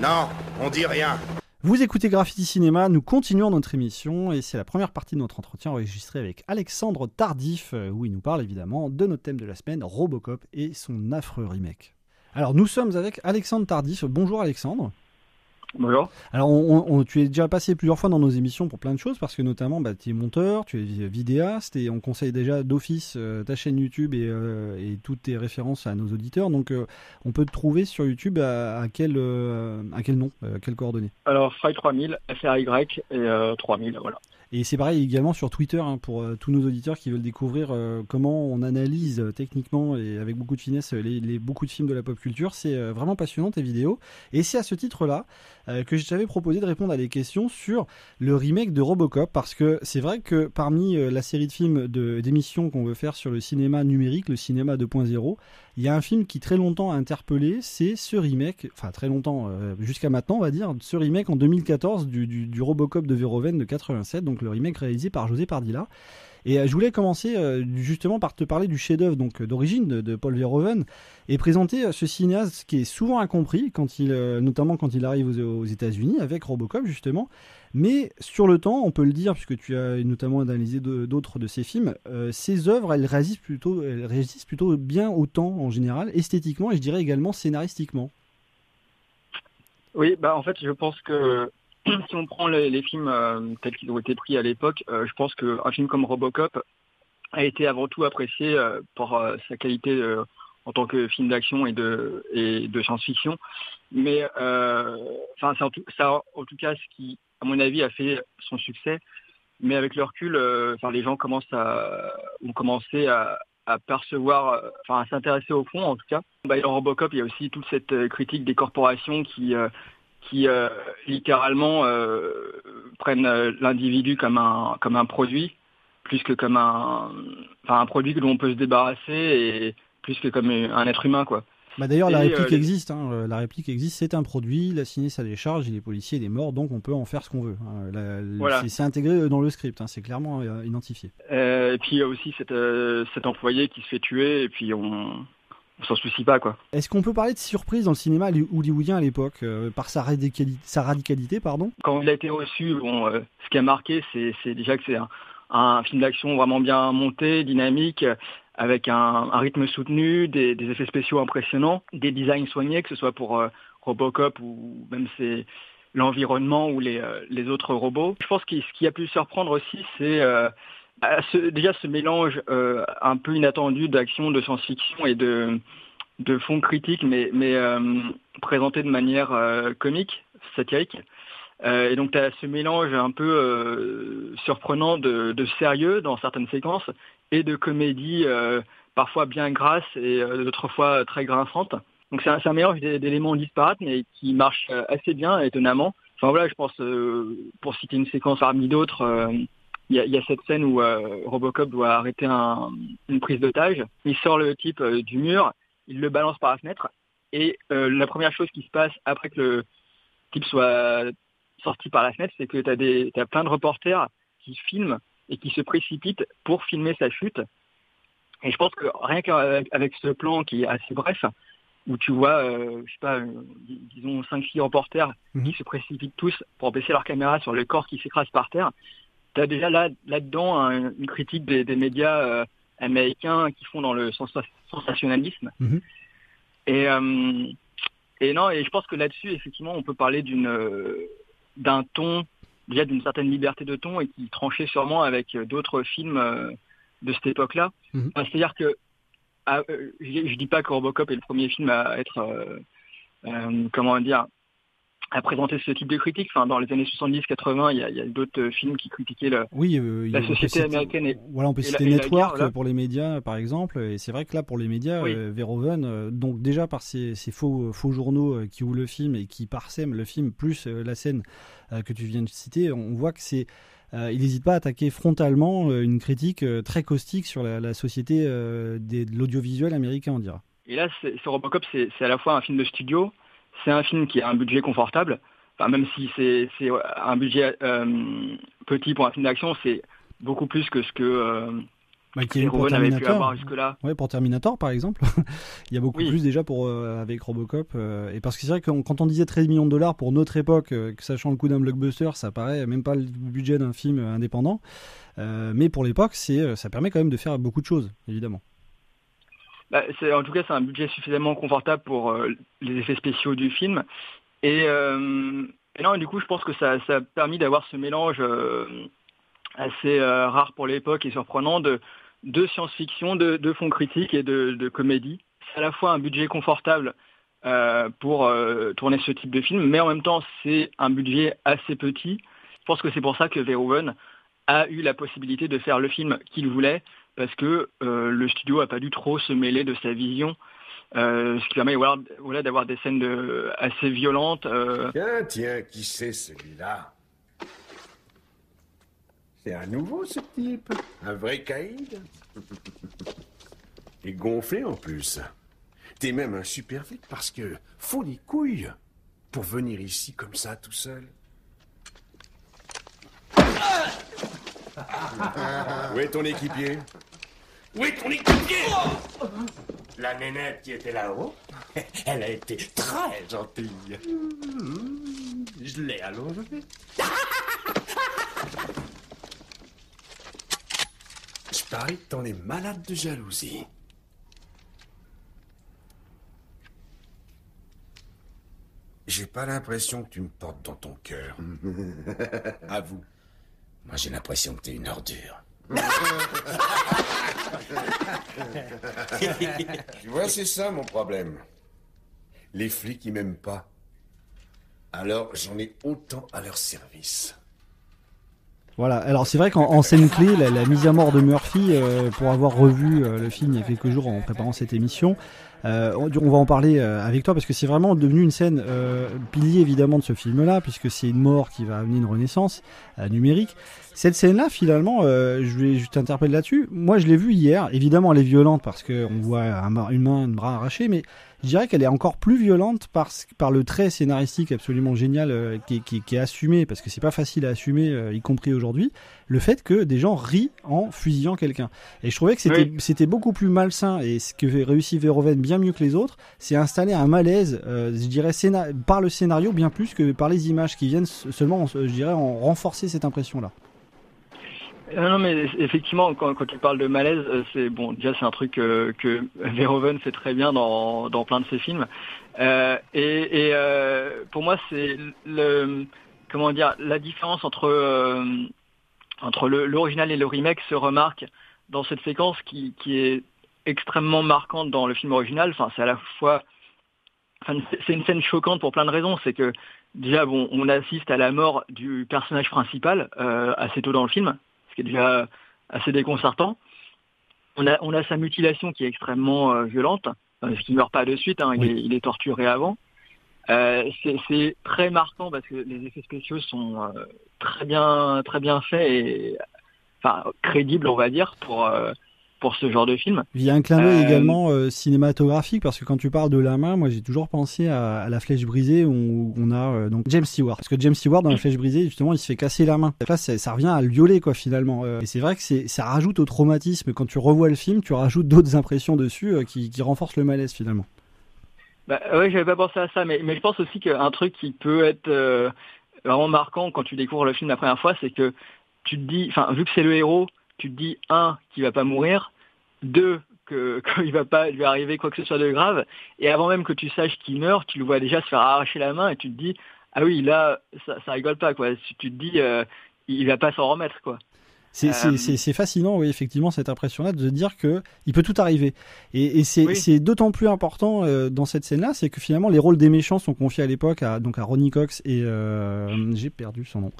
H: Non, on dit rien.
A: Vous écoutez Graffiti Cinéma, nous continuons notre émission et c'est la première partie de notre entretien enregistré avec Alexandre Tardif, euh, où il nous parle évidemment de notre thème de la semaine, Robocop et son affreux remake. Alors nous sommes avec Alexandre Tardif. Bonjour Alexandre.
D: Bonjour.
A: Alors, on, on- tu es déjà passé plusieurs fois dans nos émissions pour plein de choses, parce que notamment, bah, tu es monteur, tu es vidéaste, et on conseille déjà d'office euh, ta chaîne YouTube et, euh, et toutes tes références à nos auditeurs. Donc, euh, on peut te trouver sur YouTube à, à quel, à quel nom, euh, quelles coordonnées?
D: Alors, Fry 3000, FRY et euh, 3000, voilà.
A: Et c'est pareil également sur Twitter hein, pour euh, tous nos auditeurs qui veulent découvrir euh, comment on analyse euh, techniquement et avec beaucoup de finesse les, les- beaucoup de films de la pop culture. C'est vraiment passionnant tes vidéos. Et c'est à ce titre-là euh, que je t'avais proposé de répondre à des questions sur le remake de Robocop parce que c'est vrai que parmi euh, la série de films d'émissions qu'on veut faire sur le cinéma numérique, le cinéma 2.0, il y a un film qui très longtemps a interpellé, c'est ce remake, enfin très longtemps, euh, jusqu'à maintenant on va dire, ce remake en 2014 du, du, du Robocop de Verhoeven de 87, donc le remake réalisé par José Pardilla. Et euh, je voulais commencer euh, justement par te parler du chef-d'œuvre donc euh, d'origine de, de Paul Verhoeven et présenter ce cinéaste qui est souvent incompris notamment quand il arrive aux, États-Unis avec Robocop justement. Mais sur le temps, on peut le dire puisque tu as notamment analysé de- d'autres de ses films, euh, ses œuvres elles résistent plutôt, elles résistent plutôt bien au temps en général, esthétiquement et je dirais également scénaristiquement.
D: Oui, bah en fait, je pense que si on prend les, films euh, tels qu'ils ont été pris à l'époque, euh, je pense qu'un film comme Robocop a été avant tout apprécié euh, pour sa qualité en tant que film d'action et de, science-fiction. Mais enfin, c'est en tout, en tout cas, ce qui, à mon avis, a fait son succès. Mais avec le recul, les gens commencent à, ont commencé à, percevoir, enfin, à s'intéresser au fond, en tout cas. Bah, dans Robocop, il y a aussi toute cette critique des corporations qui, qui euh, littéralement euh, prennent euh, l'individu comme un, comme un produit, plus que comme un, enfin, un produit que l'on peut se débarrasser et plus que comme un être humain, quoi.
A: Bah D'ailleurs, la réplique
D: euh,
A: existe. hein, la réplique existe. C'est un produit. Il a signé sa décharge. Il est policier. Il est mort. Donc, on peut en faire ce qu'on veut. hein.
D: Voilà.
A: c'est- intégré dans le script. hein, c'est clairement identifié.
D: Et puis il y a aussi cette, cet employé qui se fait tuer et puis on, on s'en soucie pas, quoi.
A: Est-ce qu'on peut parler de surprise dans le cinéma hollywoodien à l'époque euh, par sa, radicali- sa radicalité, pardon?
D: Quand il a été reçu, bon, euh, ce qui a marqué, c'est déjà que c'est un, un film d'action vraiment bien monté, dynamique, avec un, un rythme soutenu, des, des effets spéciaux impressionnants, des designs soignés, que ce soit pour euh, Robocop ou même c'est l'environnement ou les, les autres robots. Je pense que ce qui a pu surprendre aussi, c'est bah, ce- déjà ce mélange euh, un peu inattendu d'action, de science-fiction et de de fond critique, mais, mais euh, présenté de manière euh, comique, satirique. Euh, et donc tu as ce mélange un peu euh, surprenant de, de sérieux dans certaines séquences et de comédie euh, parfois bien grasse et euh, d'autres fois très grinçante. Donc c'est un, un mélange d'é- d'éléments disparates mais qui marche euh, assez bien étonnamment. Enfin voilà, je pense euh, pour citer une séquence parmi d'autres, il y, y a cette scène où euh, Robocop doit arrêter un- une prise d'otage. Il sort le type euh, du mur, il le balance par la fenêtre et euh, la première chose qui se passe après que le type soit sorti par la fenêtre, c'est que tu as, des, t'as plein de reporters qui filment et qui se précipitent pour filmer sa chute. Et je pense que rien qu'avec avec ce plan qui est assez bref, où tu vois, euh, je sais pas, euh, dis- disons 5-6 reporters qui se précipitent tous pour baisser leur caméra sur le corps qui s'écrase par terre, tu as déjà là, là-dedans un- une critique des, des médias euh, américains qui font dans le sens- sensationnalisme.
A: Mhm.
D: Et, euh, et non, et je pense que là-dessus, effectivement, on peut parler d'une euh, d'un ton, déjà d'une certaine liberté de ton et qui tranchait sûrement avec d'autres films de cette époque-là.
A: Mhm.
D: Enfin, C'est-à-dire que ah, je, je dis pas que Robocop est le premier film à être, comment dire, à présenter ce type de critique. Enfin, dans les années 70-80, il y a, d'autres euh, films qui critiquaient le,
A: Oui, euh,
D: la société
A: citer-
D: américaine. Et,
A: Voilà, on peut
D: la-
A: citer
D: et la
A: Network
D: guerre,
A: pour les médias, par exemple. Et c'est vrai que là, pour les médias,
D: Oui.
A: euh, Verhoeven, euh, donc déjà par ces, ces faux, faux journaux qui ouvrent le film et qui parsèment le film, plus la scène que tu viens de citer, on voit que c'est. euh, il n'hésite pas à attaquer frontalement euh, une critique euh, très caustique sur la, la société des- de l'audiovisuel américain, on dira.
D: et là, ce Robocop, c'est à la fois un film de studio, c'est un film qui a un budget confortable. Enfin, même si c'est c'est un budget euh, petit pour un film d'action, c'est beaucoup plus que ce que euh,
A: Bah, qui est pour
D: avait pu avoir jusque-là.
A: Ouais, pour Terminator par exemple, il y a beaucoup
D: Oui.
A: plus déjà pour euh, avec Robocop. euh, et parce que c'est vrai que quand- on disait 13 millions de dollars pour notre époque, euh, que sachant le coût d'un blockbuster, ça paraît même pas le budget d'un film euh, indépendant. Euh, mais pour l'époque, c'est euh, ça permet quand même de faire beaucoup de choses, évidemment.
D: Bah, en tout cas, c'est un budget suffisamment confortable pour euh, les effets spéciaux du film. Et, euh, non, du coup, je pense que ça, ça a permis d'avoir ce mélange euh, assez euh, rare pour l'époque et surprenant de, de science-fiction, de, de fond critique et de, de comédie. C'est à la fois un budget confortable pour tourner ce type de film, mais en même temps, c'est un budget assez petit. Je pense que c'est pour ça que Verhoeven a eu la possibilité de faire le film qu'il voulait, parce que euh, le studio a pas dû trop se mêler de sa vision, euh, ce qui permet voilà, voilà, d'avoir des scènes de, assez violentes. euh,
C: Tiens, tiens, qui c'est celui-là? C'est un nouveau, ce type? Un vrai caïd? Et gonflé en plus. T'es même un super vite parce que faut des couilles pour venir ici comme ça tout seul. Où est ton équipier?
I: Où est ton équipier? La nénette qui était là-haut, elle a été très gentille. Je l'ai allongée.
C: Je parie que t'en es malade de jalousie. J'ai pas l'impression que tu me portes dans ton cœur. à vous.
I: Moi, j'ai l'impression que t'es une ordure.
C: tu vois, c'est ça mon problème. Les flics, ils m'aiment pas. Alors, j'en ai autant à leur service.
A: Voilà, alors c'est vrai qu'en en scène clé, la, la mise à mort de Murphy, euh, pour avoir revu euh, le film il y a quelques jours en préparant cette émission, euh, on, on va en parler euh, avec toi parce que c'est vraiment devenu une scène euh, pilier évidemment de ce film-là, puisque c'est une mort qui va amener une renaissance euh, numérique. Cette scène-là, finalement, je vais je t'interpelle là-dessus. Moi, je l'ai vue hier. Évidemment, elle est violente parce que on voit un, bras- une main, un bras arraché, mais je dirais qu'elle est encore plus violente par, par le trait scénaristique absolument génial euh, qui, est- qui est- qui est assumé, parce que c'est pas facile à assumer, euh, y compris aujourd'hui, le fait que des gens rient en fusillant quelqu'un. Et je trouvais que c'était c'était beaucoup plus malsain, et ce que réussit Verhoeven bien mieux que les autres, c'est installer un malaise, euh, je dirais, par le scénario bien plus que par les images qui viennent seulement, je dirais, en renforcer cette impression-là.
D: Non, non, mais effectivement, quand, tu parles de malaise, euh, c'est bon. Déjà, c'est un truc euh, que Verhoeven fait très bien dans, dans plein de ses films. Euh, et pour moi, c'est le comment dire la différence entre entre l'original et le remake se remarque dans cette séquence qui, est extrêmement marquante dans le film original. Enfin, c'est à la fois c'est- une scène choquante pour plein de raisons. C'est que déjà, bon, on assiste à la mort du personnage principal assez tôt dans le film, qui est déjà assez déconcertant. On a, on a sa mutilation qui est extrêmement euh, violente, euh, ce qui ne meurt pas de suite, hein, il, est, il est torturé avant. Euh, c'est très marquant parce que les effets spéciaux sont euh, très bien, très bien faits et enfin crédibles, on va dire, pour euh, pour ce genre de film.
A: Il y a un clin d'œil
D: Euh,
A: également euh, cinématographique parce que quand tu parles de la main, moi j'ai toujours pensé à, à la flèche brisée où on a euh, donc James Stewart. Parce que James Stewart dans la flèche brisée, justement, il se fait casser la main. Là, ça revient à le violer quoi finalement. Et c'est vrai que c'est ça rajoute au traumatisme. Quand tu revois le film, tu rajoutes d'autres impressions dessus qui, qui renforcent le malaise finalement.
D: Bah, ouais, j'avais pas pensé à ça, mais, mais je pense aussi qu'un truc qui peut être vraiment marquant quand tu découvres le film la première fois, c'est que tu te dis, enfin, vu que c'est le héros, tu te dis, un, qu'il va pas mourir, deux, qu'il va pas lui arriver quoi que ce soit de grave, et avant même que tu saches qu'il meurt, tu le vois déjà se faire arracher la main et tu te dis, ah oui, là, ça, ça rigole pas, quoi. Tu te dis, euh, il va pas s'en remettre, quoi.
A: C'est
D: Euh,
A: c'est- c'est- c'est fascinant, oui, effectivement, cette impression-là de se dire que il peut tout arriver. Et, et c'est
D: Oui.
A: d'autant plus important euh, dans cette scène-là, c'est que finalement les rôles des méchants sont confiés à l'époque à donc à Ronnie Cox et euh, j'ai perdu son nom,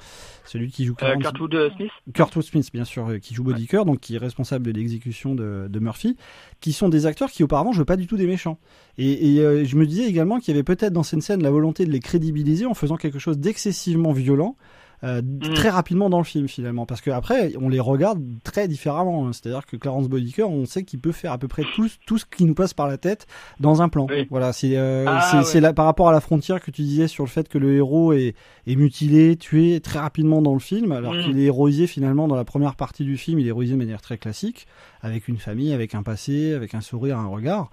A: celui qui joue
D: Euh, Kurtwood Smith
A: Kurtwood Smith, bien sûr, euh, qui joue Body Cure, donc qui est responsable de l'exécution de, de Murphy, qui sont des acteurs qui auparavant jouaient pas du tout des méchants. Et, et, euh, je me disais également qu'il y avait peut-être dans cette scène la volonté de les crédibiliser en faisant quelque chose d'excessivement violent. Euh, très rapidement dans le film finalement. Parce qu'après, on les regarde très différemment. hein. C'est-à-dire que Clarence Bodicker, on sait qu'il peut faire à peu près tout, tout ce qui nous passe par la tête dans un plan. Voilà, c'est euh,
D: Ah, ouais.
A: là par rapport à la frontière que tu disais sur le fait que le héros est, est mutilé, tué très rapidement dans le film, alors
D: Mm.
A: qu'il est héroïsé finalement dans la première partie du film, il est héroïsé de manière très classique, avec une famille, avec un passé, avec un sourire, un regard.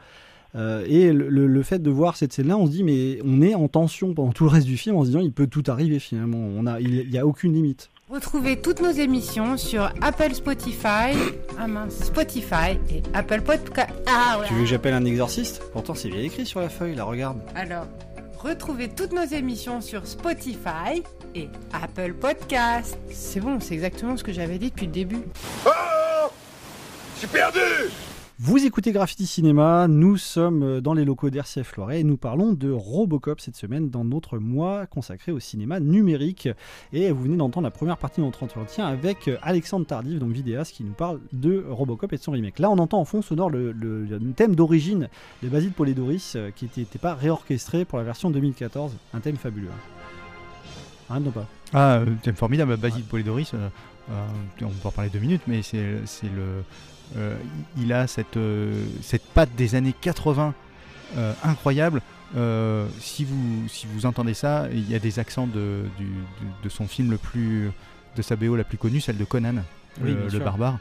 A: Euh, et le, le- le fait de voir cette scène-là, on se dit mais on est en tension pendant tout le reste du film en se disant il peut tout arriver finalement. On a, il n'y a aucune limite.
K: Retrouvez toutes nos émissions sur Apple Spotify, ah mince, Spotify et Apple Podcast. Ah ouais.
A: Tu veux que j'appelle un exorciste? Pourtant c'est bien écrit sur la feuille, la regarde.
K: Alors, retrouvez toutes nos émissions sur Spotify et Apple Podcast. C'est bon, c'est exactement ce que j'avais dit depuis le début.
C: Je suis perdu
A: Vous écoutez Graffiti Cinéma, nous sommes euh, dans les locaux d'RCF Loiret et nous parlons de Robocop cette semaine dans notre mois consacré au cinéma numérique. Et vous venez d'entendre la première partie de notre entretien avec euh, Alexandre Tardif, donc vidéaste, qui nous parle de Robocop et de son remake. Là, on entend en fond sonore le, le- le thème d'origine de Basile Polidoris euh, qui n'était pas réorchestré pour la version 2014. Un thème fabuleux. Hein, non pas
E: Ah, thème formidable, Basile Polidoris. euh, euh, on peut en parler deux minutes, mais c'est le. Euh, il a cette, euh, cette patte des années 80 euh, incroyable. Si, vous, si vous entendez ça, il y a des accents de, du- du- de son film le plus. de sa BO la plus connue, celle de Conan,
A: Oui,
E: le, barbare.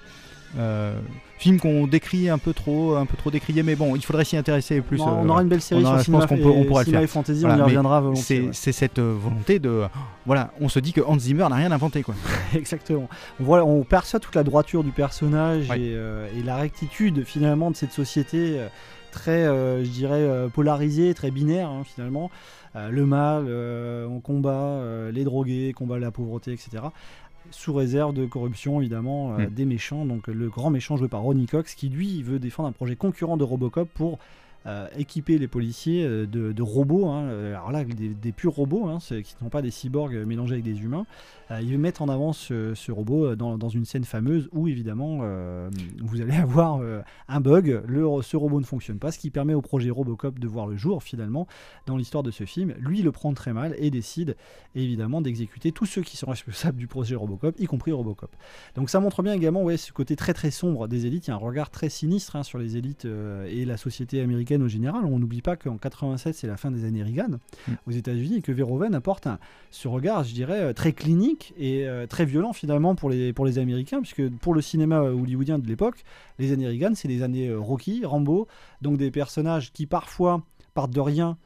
E: Film qu'on décrit un peu trop, un peu trop décrié, mais bon, il faudrait s'y intéresser plus.
A: Non,
E: euh,
A: on aura une belle série
E: on
A: sur
E: je
A: cinéma
E: pense qu'on peut, on pourra le faire.
A: et fantasy, on y reviendra volontiers,
E: C'est
A: ouais.
E: cette euh, volonté de, voilà, on se dit que Hans Zimmer n'a rien inventé, quoi.
A: Exactement. On, voit, on perçoit toute la droiture du personnage et, euh, et la rectitude finalement de cette société très, euh, je dirais, polarisée, très binaire hein, finalement. Euh, le mal, euh, on combat euh, les drogués, combat la pauvreté, etc. Sous réserve de corruption évidemment euh,
E: Mm.
A: des méchants. Donc le grand méchant joué par Ronnie Cox qui lui veut défendre un projet concurrent de Robocop pour euh, équiper les policiers euh, de, robots, hein, alors là des, purs robots, hein, qui ne sont pas des cyborgs mélangés avec des humains. Euh, il veut mettre en avant ce, robot euh, dans, une scène fameuse où évidemment vous allez avoir un bug, ce robot ne fonctionne pas, ce qui permet au projet Robocop de voir le jour finalement dans l'histoire de ce film. Lui il le prend très mal et décide évidemment d'exécuter tous ceux qui sont responsables du projet Robocop, y compris Robocop. Donc ça montre bien également ce côté très très sombre des élites, il y a un regard très sinistre hein, sur les élites et la société américaine au général. On n'oublie pas qu'en 87 c'est la fin des années Reagan aux États-Unis et que Verhoeven apporte un- ce regard, je dirais, euh, très clinique et euh, très violent finalement pour les, pour les Américains, puisque pour le cinéma euh, hollywoodien de l'époque, les années Reagan c'est les années Rocky, Rambo, donc des personnages qui parfois partent de rien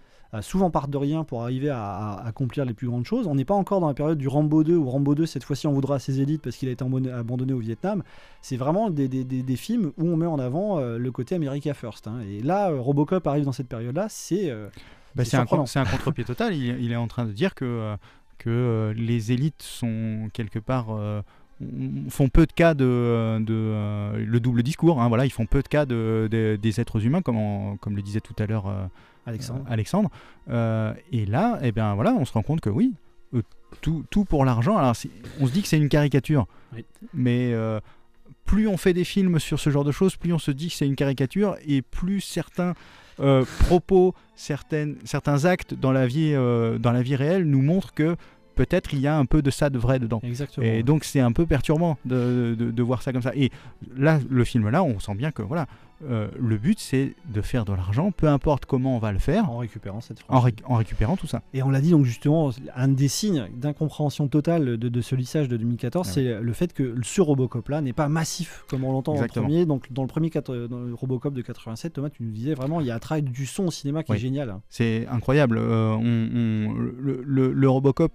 A: souvent partent de rien pour arriver à, à accomplir les plus grandes choses. On n'est pas encore dans la période du Rambo 2 où Rambo 2 cette fois-ci on voudra à ses élites parce qu'il a été abandonné, au Vietnam. C'est vraiment des, des- des- des films où on met en avant euh, le côté America First. hein. Et là, euh, Robocop arrive dans cette période-là, c'est euh,
E: Bah,
A: c'est
E: un, contre-pied total. Il, il est en train de dire que, que les élites sont quelque part. on- font peu de cas de, de, le double discours. hein, voilà, ils font peu de cas de, de- des êtres humains, comme, comme le disait tout à l'heure
A: Alexandre.
E: euh, Alexandre. Euh, et là, eh bien, voilà, on se rend compte que oui, euh, tout, tout pour l'argent. Alors, on se dit que c'est une caricature,
A: Oui.
E: mais euh, plus on fait des films sur ce genre de choses, plus on se dit que c'est une caricature, et plus certains euh, propos, certaines, certains actes dans la vie, euh, dans la vie réelle nous montrent que peut-être il y a un peu de ça de vrai dedans.
A: Exactement.
E: Et donc c'est un peu perturbant de, de- de voir ça comme ça. Et là, le film là, on sent bien que voilà, euh, le but c'est de faire de l'argent, peu importe comment on va le faire,
A: en récupérant cette
E: en, ré- en récupérant tout ça.
A: Et on l'a dit donc justement, un des signes d'incompréhension totale de, de ce lissage de 2014,
E: Ah
A: c'est le fait que ce Robocop-là n'est pas massif comme on l'entend dans le premier. Donc dans le premier dans le Robocop de 87, Thomas, tu nous disais vraiment, il y a un travail du son au cinéma qui
E: Oui.
A: est génial.
E: C'est incroyable. Euh, on- on- le, le- le Robocop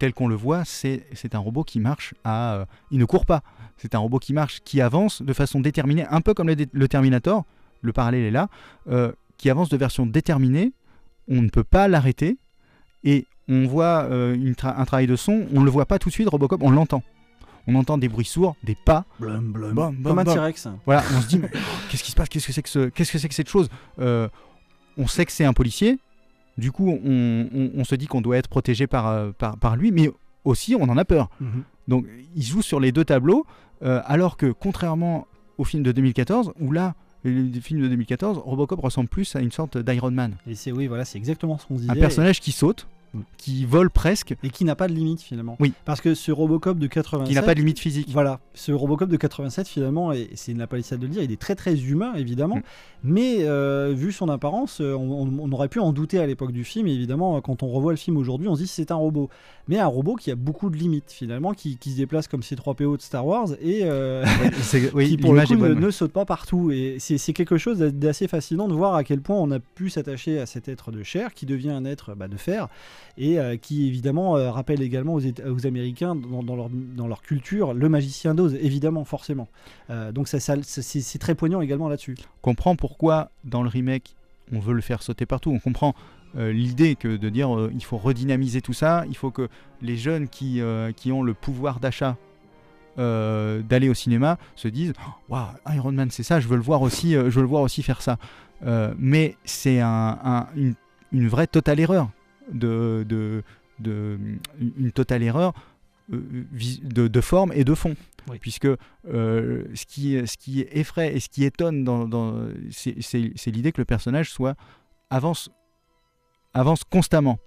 E: tel qu'on le voit, c'est un robot qui marche à... euh, il ne court pas. C'est un robot qui marche, qui avance de façon déterminée, un peu comme le, le Terminator, le parallèle est là, euh, qui avance de version déterminée, on ne peut pas l'arrêter, et on voit euh, une tra- un travail de son, on ne le voit pas tout de suite, Robocop, on l'entend. On entend des bruits sourds, des pas.
A: Blum, blum. Comme un. T-Rex.
E: Voilà, on se dit, qu'est-ce qui se passe? Qu'est-ce que c'est que, ce- qu'est-ce que, c'est que cette chose? Euh, On sait que c'est un policier, du coup, on, on- on se dit qu'on doit être protégé par, euh, par, par lui, mais aussi, on en a peur.
A: Mhm.
E: Donc, il joue sur les deux tableaux, euh, alors que, contrairement au film de 2014, où là, le film de 2014, Robocop ressemble plus à une sorte d'Iron Man.
A: Et c'est oui, voilà, c'est exactement ce qu'on disait.
E: Un personnage qui saute, qui vole presque.
A: Et qui n'a pas de limite finalement.
E: Oui.
A: Parce que ce Robocop de 87.
E: Qui n'a pas de limite physique.
A: Voilà. Ce Robocop de 87 finalement, et c'est une palissade de le dire, il est très très humain évidemment.
E: Mm.
A: Mais euh, vu son apparence, euh, on, aurait pu en douter à l'époque du film. Et évidemment, quand on revoit le film aujourd'hui, on se dit c'est un robot. Mais un robot qui a beaucoup de limites finalement, qui, qui se déplace comme ces 3 PO de Star Wars et euh,
E: oui,
A: qui pour le coup ne, saute pas partout. Et c'est c'est quelque chose d'assez fascinant de voir à quel point on a pu s'attacher à cet être de chair qui devient un être bah, de fer et euh, qui évidemment euh, rappelle également aux, Américains dans, leur, dans leur culture le magicien d'Oz, évidemment, forcément. Euh, donc ça, c'est très poignant également là-dessus.
E: On comprend pourquoi dans le remake on veut le faire sauter partout. On comprend l'idée que de dire euh, il faut redynamiser tout ça, il faut que les jeunes qui, qui ont le pouvoir d'achat d'aller au cinéma se disent waouh Iron Man c'est ça, je veux le voir aussi, je veux le voir aussi faire ça. Mais c'est un- un- une, une vraie totale erreur de, de, de- une totale erreur euh, de, de forme et de fond. Puisque euh, ce, qui, ce qui effraie et ce qui étonne, dans, dans- c'est l'idée que le personnage soit avance, avance constamment.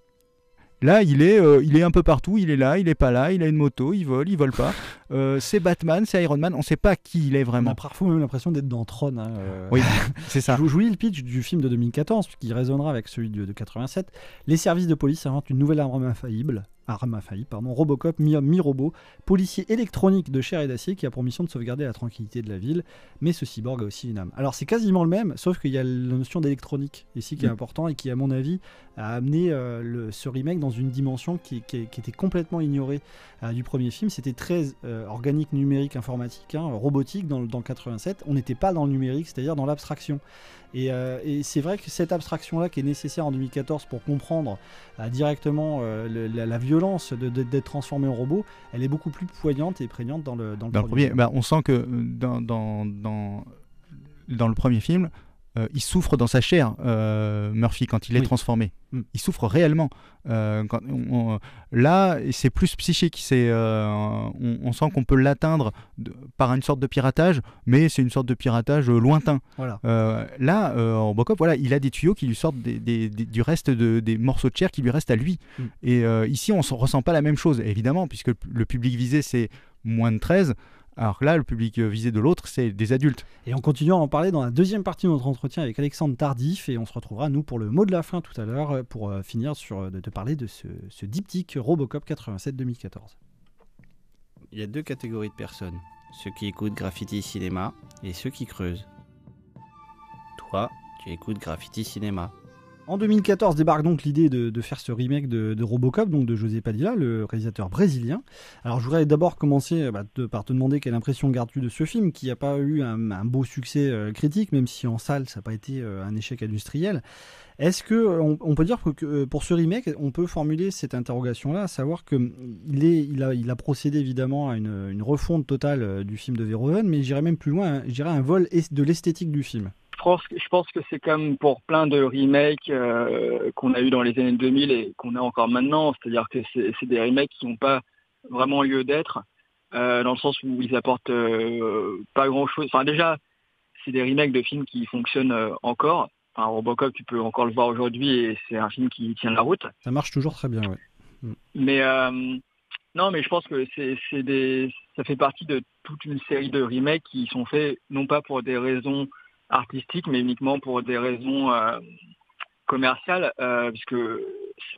E: Là, il est, euh, il est un peu partout, il est là, il est pas là, il a une moto, il vole, il vole pas. Euh, c'est Batman, c'est Iron Man, on sait pas qui il est
A: On
E: vraiment.
A: a parfois même l'impression d'être dans Tron. hein, euh.
E: Oui, c'est ça.
A: Je vous je vous lis le pitch du film de 2014, qui résonnera avec celui de, de 87. Les services de police inventent une nouvelle arme infaillible, arme infaillible, pardon, Robocop, mi-robot, policier électronique de chair et d'acier qui a pour mission de sauvegarder la tranquillité de la ville, mais ce cyborg a aussi une âme. Alors c'est quasiment le même, sauf qu'il y a la notion d'électronique ici qui est
E: Mm.
A: important et qui, à mon avis, a amené euh, le- ce remake dans une dimension qui, qui- qui était complètement ignorée euh, du premier film. C'était très euh, organique, numérique, informatique, hein, robotique dans, dans 87. On n'était pas dans le numérique, c'est-à-dire dans l'abstraction. Et, euh, et c'est vrai que cette abstraction-là qui est nécessaire en 2014 pour comprendre euh, directement euh, le- la, la violence de- de- d'être transformé en robot, elle est beaucoup plus poignante et prégnante dans le, dans le
E: Dans premier, bah, on sent que dans, dans, dans, dans le premier film, euh, il souffre dans sa chair, euh, Murphy, quand il est
A: Oui.
E: transformé.
A: Mm.
E: Il souffre réellement. Euh, quand on- on- là, c'est plus psychique. C'est, on, on sent qu'on peut l'atteindre par une sorte de piratage, mais c'est une sorte de piratage lointain.
A: Voilà.
E: Là, euh, Robocop, voilà, il a des tuyaux qui lui sortent des- des- des- du reste de, des morceaux de chair qui lui restent à lui.
A: Mm.
E: Et ici, on ne ressent pas la même chose, évidemment, puisque le- le public visé, c'est moins de 13. Alors que là, le public euh, visé de l'autre, c'est des adultes.
A: Et on continue à en parler dans la deuxième partie de notre entretien avec Alexandre Tardif et on se retrouvera nous pour le mot de la fin tout à l'heure euh, pour euh, finir sur, de, de parler de ce, ce diptyque Robocop 87-2014.
M: Il y a deux catégories de personnes. Ceux qui écoutent Graffiti Cinéma et ceux qui creusent. Toi, tu écoutes Graffiti Cinéma.
A: En 2014 débarque donc l'idée de, faire ce remake de, Robocop, donc de José Padilla, le réalisateur brésilien. Alors je voudrais d'abord commencer euh, bah, par te demander quelle impression gardes-tu de ce film, qui n'a pas eu un, beau succès euh, critique, même si en salle ça n'a pas été euh, un échec industriel. Est-ce que on, peut dire que pour ce remake, on peut formuler cette interrogation-là, à savoir que mm, il, est, il, a, procédé évidemment à une, une refonte totale du film de Verhoeven, mais j'irais même plus loin, hein, j'irais un vol de l'esthétique du film.
D: Je pense, que- je pense que c'est comme pour plein de remakes euh, qu'on a eu dans les années 2000 et qu'on a encore maintenant, c'est-à-dire que c'est des remakes qui n'ont pas vraiment lieu d'être, euh, dans le sens où ils apportent euh, pas grand-chose. Enfin déjà, c'est des remakes de films qui fonctionnent euh, encore. Enfin, Robocop, tu peux encore le voir aujourd'hui et c'est un film qui tient la route.
A: Ça marche toujours très bien, ouais.
D: Mais euh, non, mais je pense que c'est des, ça fait partie de toute une série de remakes qui sont faits non pas pour des raisons artistiques, mais uniquement pour des raisons euh, commerciales, euh, puisque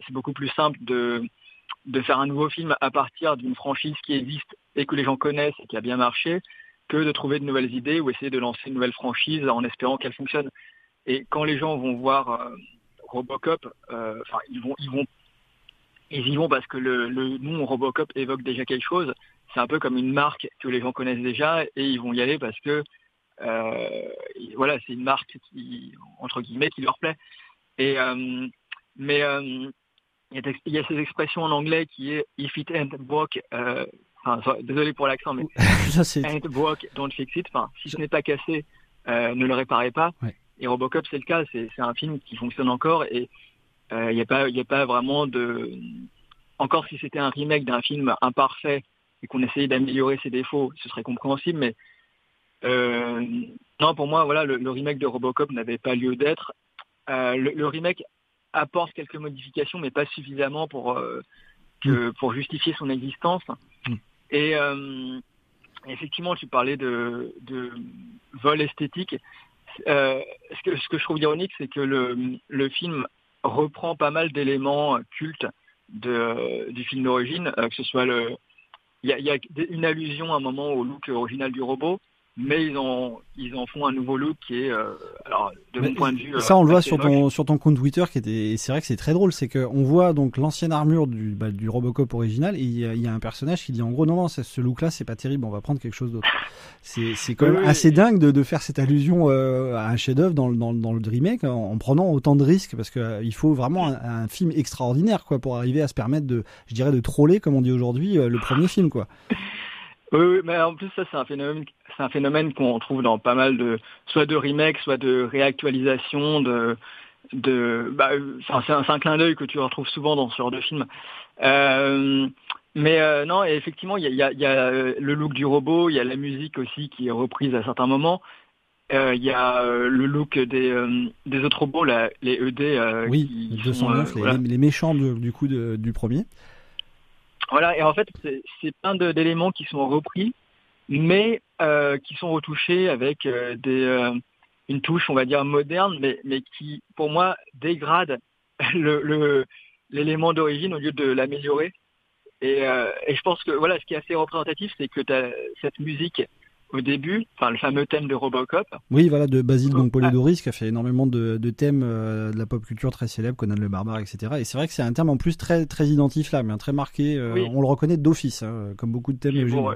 D: c'est beaucoup plus simple de de faire un nouveau film à partir d'une franchise qui existe et que les gens connaissent et qui a bien marché, que de trouver de nouvelles idées ou essayer de lancer une nouvelle franchise en espérant qu'elle fonctionne. Et quand les gens vont voir euh, Robocop, euh, ils vont ils vont ils y vont parce que le, le nom Robocop évoque déjà quelque chose. C'est un peu comme une marque que les gens connaissent déjà et ils vont y aller parce que voilà, c'est une marque qui entre guillemets qui leur plaît. Et euh, mais euh, il y, a, il y a cette expression en anglais qui est if it ain't broke, euh, enfin, so- désolé pour l'accent, mais ain't broke, don't fix it. Enfin, si ce n'est pas cassé, euh, ne le réparez pas. Et Robocop, c'est le cas. C'est un film qui fonctionne encore et euh, il n'y a pas, il y a pas vraiment de. Encore si c'était un remake d'un film imparfait et qu'on essayait d'améliorer ses défauts, ce serait compréhensible. Mais euh, non, pour moi, voilà, le, le remake de Robocop n'avait pas lieu d'être. Euh, le, le remake apporte quelques modifications, mais pas suffisamment pour que, pour justifier son existence. Et effectivement, tu parlais de, de vol esthétique. Euh, ce, que, ce que je trouve ironique, c'est que le, le film reprend pas mal d'éléments cultes de, du film d'origine, euh, que ce soit le... Il y a, y a, une allusion à un moment au look original du robot, mais ils en, ils en font un nouveau look qui est, euh, alors, de mon point de vue.
A: Ça, on le voit sur ton, sur ton compte Twitter, qui était, c'est vrai que c'est très drôle, c'est qu'on voit donc l'ancienne armure du, bah, du Robocop original, et il y, y, a un personnage qui dit en gros, non, non, ce look-là, c'est pas terrible, on va prendre quelque chose d'autre. C'est, c'est quand même oui, assez oui. dingue de, de, faire cette allusion euh, à un chef-d'œuvre dans, dans, dans le remake, en, en, prenant autant de risques, parce que euh, il faut vraiment un, un, film extraordinaire, quoi, pour arriver à se permettre de, je dirais, de troller, comme on dit aujourd'hui, euh, le premier film, quoi.
D: Oui, oui, mais en plus ça c'est un phénomène, c'est un phénomène qu'on trouve dans pas mal de, soit de remakes, soit de réactualisation, de, de, bah, c'est un, un, clin d'œil que tu retrouves souvent dans ce genre de film. Euh, mais euh, non, effectivement, il y a, y, a, y a, le look du robot, il y a la musique aussi qui est reprise à certains moments. Il euh, y a le look des, des autres robots, là, les ED.
A: oui,
D: qui
A: 209,
D: sont,
A: les, voilà. les, méchants de, du coup de, du premier.
D: Voilà, et en fait, c'est plein d'éléments qui sont repris, mais euh, qui sont retouchés avec euh, des, euh, une touche, on va dire, moderne, mais, mais qui, pour moi, dégrade l'élément le, d'origine au lieu de l'améliorer. Et, et, je pense que voilà, ce qui est assez représentatif, c'est que as cette musique au début, enfin le fameux thème de Robocop.
A: Oui, voilà, de Basile oh, Polidoris, qui a fait énormément de, de thèmes euh, de la pop culture très célèbres, Conan le Barbare, etc. Et c'est vrai que c'est un thème en plus très très identifiable, hein, très marqué. Euh, oui. On le reconnaît d'office, hein, comme beaucoup de thèmes.
D: Bon.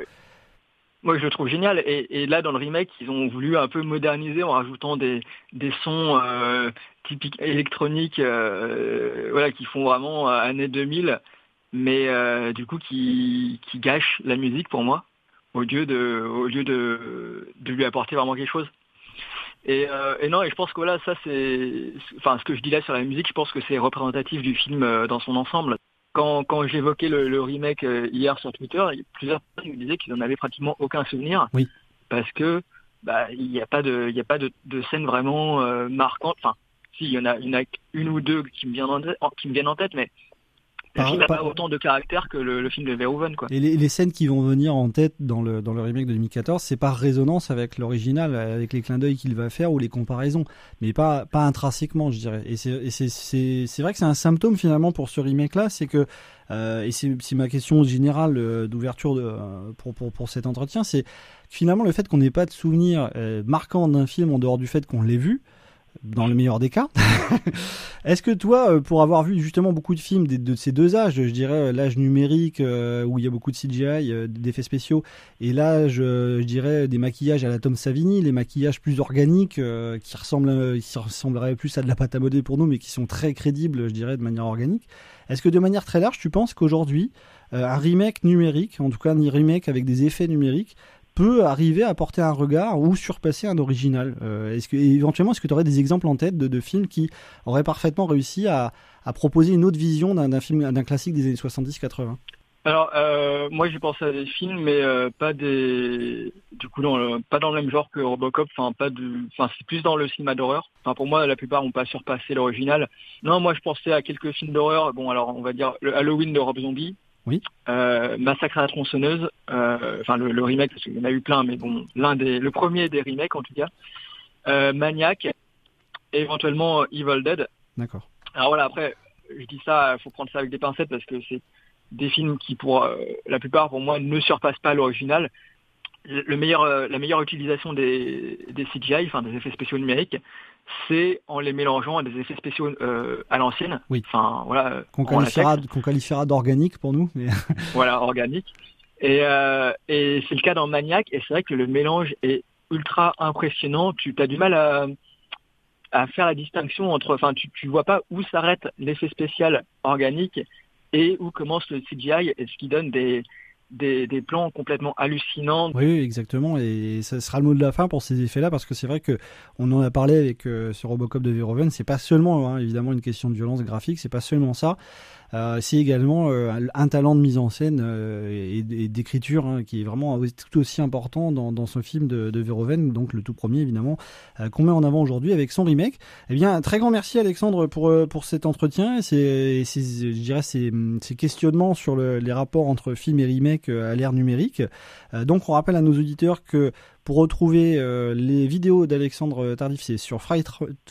D: Moi, je le trouve génial. Et, et, là, dans le remake, ils ont voulu un peu moderniser en rajoutant des, des sons euh, typiques électroniques, voilà, qui font vraiment années 2000, mais du coup qui, qui gâchent la musique pour moi au lieu de au lieu de, de lui apporter vraiment quelque chose. Et, euh, et non, et je pense que voilà, ça c'est, enfin, ce que je dis là sur la musique, je pense que c'est représentatif du film euh, dans son ensemble. Quand, quand j'évoquais le, le, remake euh, hier sur Twitter, plusieurs personnes me disaient qu'ils n'en avaient pratiquement aucun souvenir.
A: Oui.
D: Parce que bah il n'y a pas de il y a pas de, de scène vraiment euh, marquante. Enfin, si il y en a une, une ou deux qui me viennent en tête, qui me viennent en tête, mais le film n'a pas autant de caractère que le, le film de Verhoeven. Quoi.
A: Et les, les, scènes qui vont venir en tête dans le, dans le remake de 2014, c'est par résonance avec l'original, avec les clins d'œil qu'il va faire ou les comparaisons, mais pas, pas intrinsèquement, je dirais. Et c'est vrai que c'est un symptôme finalement pour ce remake-là, c'est que, euh, et c'est ma question générale euh, d'ouverture euh, pour, pour, pour cet entretien, c'est finalement le fait qu'on n'ait pas de souvenir euh, marquant d'un film en dehors du fait qu'on l'ait vu, dans le meilleur des cas. Est-ce que toi, euh, pour avoir vu justement beaucoup de films de, ces deux âges, je dirais euh, l'âge numérique euh, où il y a beaucoup de CGI, d'effets spéciaux, et l'âge, je dirais, des maquillages à la Tom Savini, les maquillages plus organiques qui ressemblent, qui ressembleraient plus à de la pâte à modeler pour nous, mais qui sont très crédibles, je dirais, de manière organique. Est-ce que de manière très large, tu penses qu'aujourd'hui, un remake numérique, en tout cas un remake avec des effets numériques, arriver à porter un regard ou surpasser un original. Euh, est-ce que éventuellement, est-ce que tu aurais des exemples en tête de, de, films qui auraient parfaitement réussi à, à proposer une autre vision d'un film, d'un classique des années 70-80
D: alors euh, moi j'ai pensé à des films mais euh, pas des du coup dans le, pas dans le même genre que Robocop enfin pas du enfin c'est plus dans le cinéma d'horreur. Enfin pour moi la plupart ont pas surpassé l'original. Non moi je pensais à quelques films d'horreur. Bon alors on va dire le Halloween de Rob Zombie
A: oui.
D: Euh, Massacre à la tronçonneuse, euh, enfin le, le, remake parce qu'il y en a eu plein, mais bon, l'un des, le premier des remakes en tout cas. Euh, Maniac, et éventuellement Evil Dead.
A: D'accord.
D: Alors voilà, après, je dis ça, faut prendre ça avec des pincettes parce que c'est des films qui, pour euh, la plupart, pour moi, ne surpassent pas l'original. Le meilleur, euh, la meilleure utilisation des, des CGI, enfin des effets spéciaux numériques, c'est en les mélangeant à des effets spéciaux euh, à l'ancienne.
A: Oui.
D: Enfin, voilà.
A: Qu'on qualifiera, qu qualifiera d'organique pour nous. Mais...
D: voilà, organique. Et, euh, et c'est le cas dans Maniac. Et c'est vrai que le mélange est ultra impressionnant. Tu as du mal à, à faire la distinction entre. Enfin, tu, tu vois pas où s'arrête l'effet spécial organique et où commence le CGI, et ce qui donne des, des, plans complètement hallucinants.
A: Oui, oui, exactement. Et ça sera le mot de la fin pour ces effets-là, parce que c'est vrai que on en a parlé avec euh, ce Robocop de Verhoeven. C'est pas seulement, hein, évidemment, une question de violence graphique. C'est pas seulement ça. Euh, c'est également euh, un talent de mise en scène euh, et, et d'écriture hein, qui est vraiment tout aussi important dans, dans ce film de, de Verhoeven, donc le tout premier évidemment, qu'on met en avant aujourd'hui avec son remake. Eh bien, très grand merci Alexandre pour pour cet entretien et ces, je dirais ces, questionnements sur le, les rapports entre film et remake à l'ère numérique. Donc, on rappelle à nos auditeurs que pour retrouver euh, les vidéos d'Alexandre Tardif, sur Fry,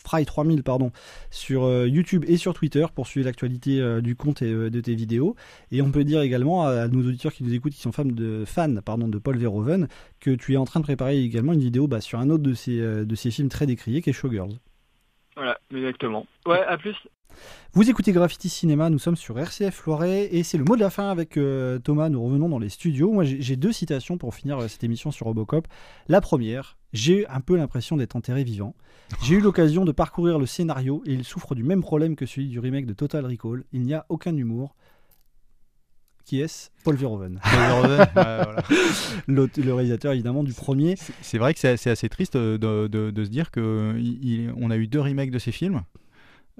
A: Fry 3000 pardon, sur euh, YouTube et sur Twitter pour suivre l'actualité euh, du compte et de tes vidéos. Et on peut dire également à, nos auditeurs qui nous écoutent, qui sont fans de, fans, Paul Verhoeven, que tu es en train de préparer également une vidéo bah, sur un autre de ces, de ces films très décriés qui est Showgirls.
D: Voilà, exactement. Ouais, à plus.
A: Vous écoutez Graffiti Cinéma, nous sommes sur RCF Loiret et c'est le mot de la fin avec euh, Thomas. Nous revenons dans les studios. Moi, j'ai deux citations pour finir euh, cette émission sur Robocop. La première, j'ai un peu l'impression d'être enterré vivant. J'ai eu l'occasion de parcourir le scénario et il souffre du même problème que celui du remake de Total Recall. Il n'y a aucun humour. Qui est-ce Paul Verhoeven.
E: Paul Verhoeven, ouais, voilà.
A: L'autre- le réalisateur évidemment du premier.
E: C'est vrai que c'est assez triste de, de- de se dire qu'on a eu deux remakes de ces films.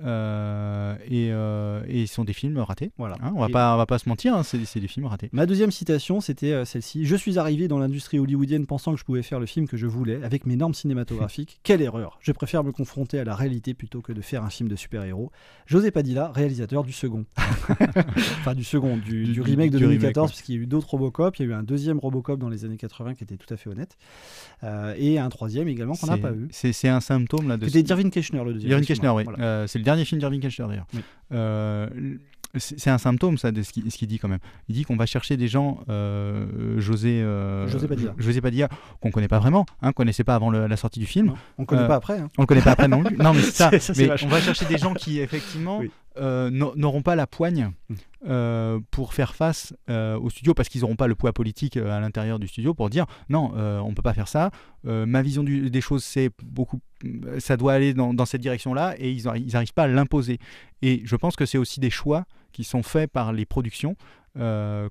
E: Euh, et, euh, et ils sont des films ratés.
A: Voilà.
E: Hein, on va
A: Et-
E: pas, on va pas se mentir, hein, c'est c'est des films ratés.
A: Ma deuxième citation, c'était euh, celle-ci. Je suis arrivé dans l'industrie hollywoodienne pensant que je pouvais faire le film que je voulais, avec mes normes cinématographiques. Quelle erreur Je préfère me confronter à la réalité plutôt que de faire un film de super-héros. José Padilla, réalisateur du second. enfin, du second, du,
E: Du-
A: remake de
E: du remake,
A: 2014,
E: ouais.
A: parce qu'il y a eu d'autres Robocop. Il y a eu un deuxième Robocop dans les années 80 qui était tout à fait honnête. Euh, et un troisième également qu'on n'a pas eu.
E: C'est c'est un symptôme là de.
A: C'était Irving Keschner, le deuxième,
E: Irving
A: excuse-moi.
E: Keschner, oui.
A: Voilà.
E: C'est le dernier film d'Irving Keschner d'ailleurs.
A: Oui.
E: Euh, c'est un symptôme ça de ce qu'il dit quand même. Il dit qu'on va chercher des gens, euh, José, euh,
A: José Padilla.
E: Jo- José Padilla, qu'on connaît pas vraiment, hein, qu'on connaissait pas avant le- la sortie du film.
A: on le connaît pas après, hein.
E: On le connaît pas après non plus. Non mais c'est ça.
A: Ça,
E: mais on va chercher des gens qui effectivement
A: Oui.
E: Euh, n'a- n'auront pas la poigne
A: Mm.
E: euh, pour faire face euh, au studio parce qu'ils n'auront pas le poids politique à l'intérieur du studio pour dire non, on peut pas faire ça. Ma vision du- des choses, c'est beaucoup, ça doit aller dans, dans cette direction-là et ils n'arrivent pas à l'imposer. Et je pense que c'est aussi des choix qui sont faits par les productions.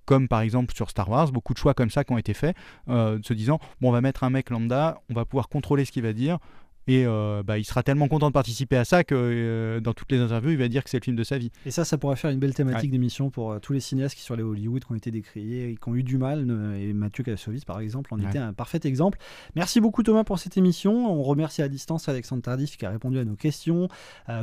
E: comme par exemple sur Star Wars, beaucoup de choix comme ça qui ont été faits, se disant bon, on va mettre un mec lambda, on va pouvoir contrôler ce qu'il va dire, et euh, bah, il sera tellement content de participer à ça que euh, dans toutes les interviews, il va dire que c'est le film de sa vie.
A: Et ça, ça pourrait faire une belle thématique
E: Ouais.
A: d'émission pour euh, tous les cinéastes qui sont à Hollywood, qui ont été décriés, et qui ont eu du mal. Et Mathieu Kassovitz, par exemple, en
E: Ouais.
A: était un parfait exemple. Merci beaucoup Thomas pour cette émission. On remercie à distance Alexandre Tardif qui a répondu à nos questions.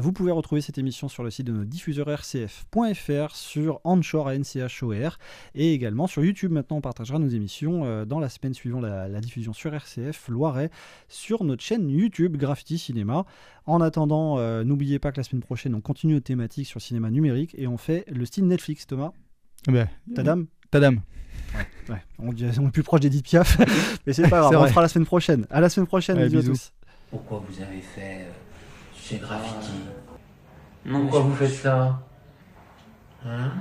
A: Vous pouvez retrouver cette émission sur le site de notre diffuseur rcf.fr, sur Anchor, A-N-C-H-O-R, et également sur YouTube. Maintenant, on partagera nos émissions dans la semaine suivant la, la diffusion sur RCF Loiret, sur notre chaîne YouTube Graffiti Cinéma. En attendant, euh, n'oubliez pas que la semaine prochaine, on continue nos thématiques sur le cinéma numérique et on fait le style Netflix, Thomas.
E: Ben,
A: Ta dame
E: Ta dame.
A: Ouais, on, est plus proche d'Edith Piaf, mais c'est pas grave, on fera la semaine prochaine. À la semaine prochaine,
E: Ouais,
A: bisous,
E: bisous.
A: à tous.
N: Pourquoi vous avez fait euh, ces graffitis
O: Pourquoi vous faites ça Hein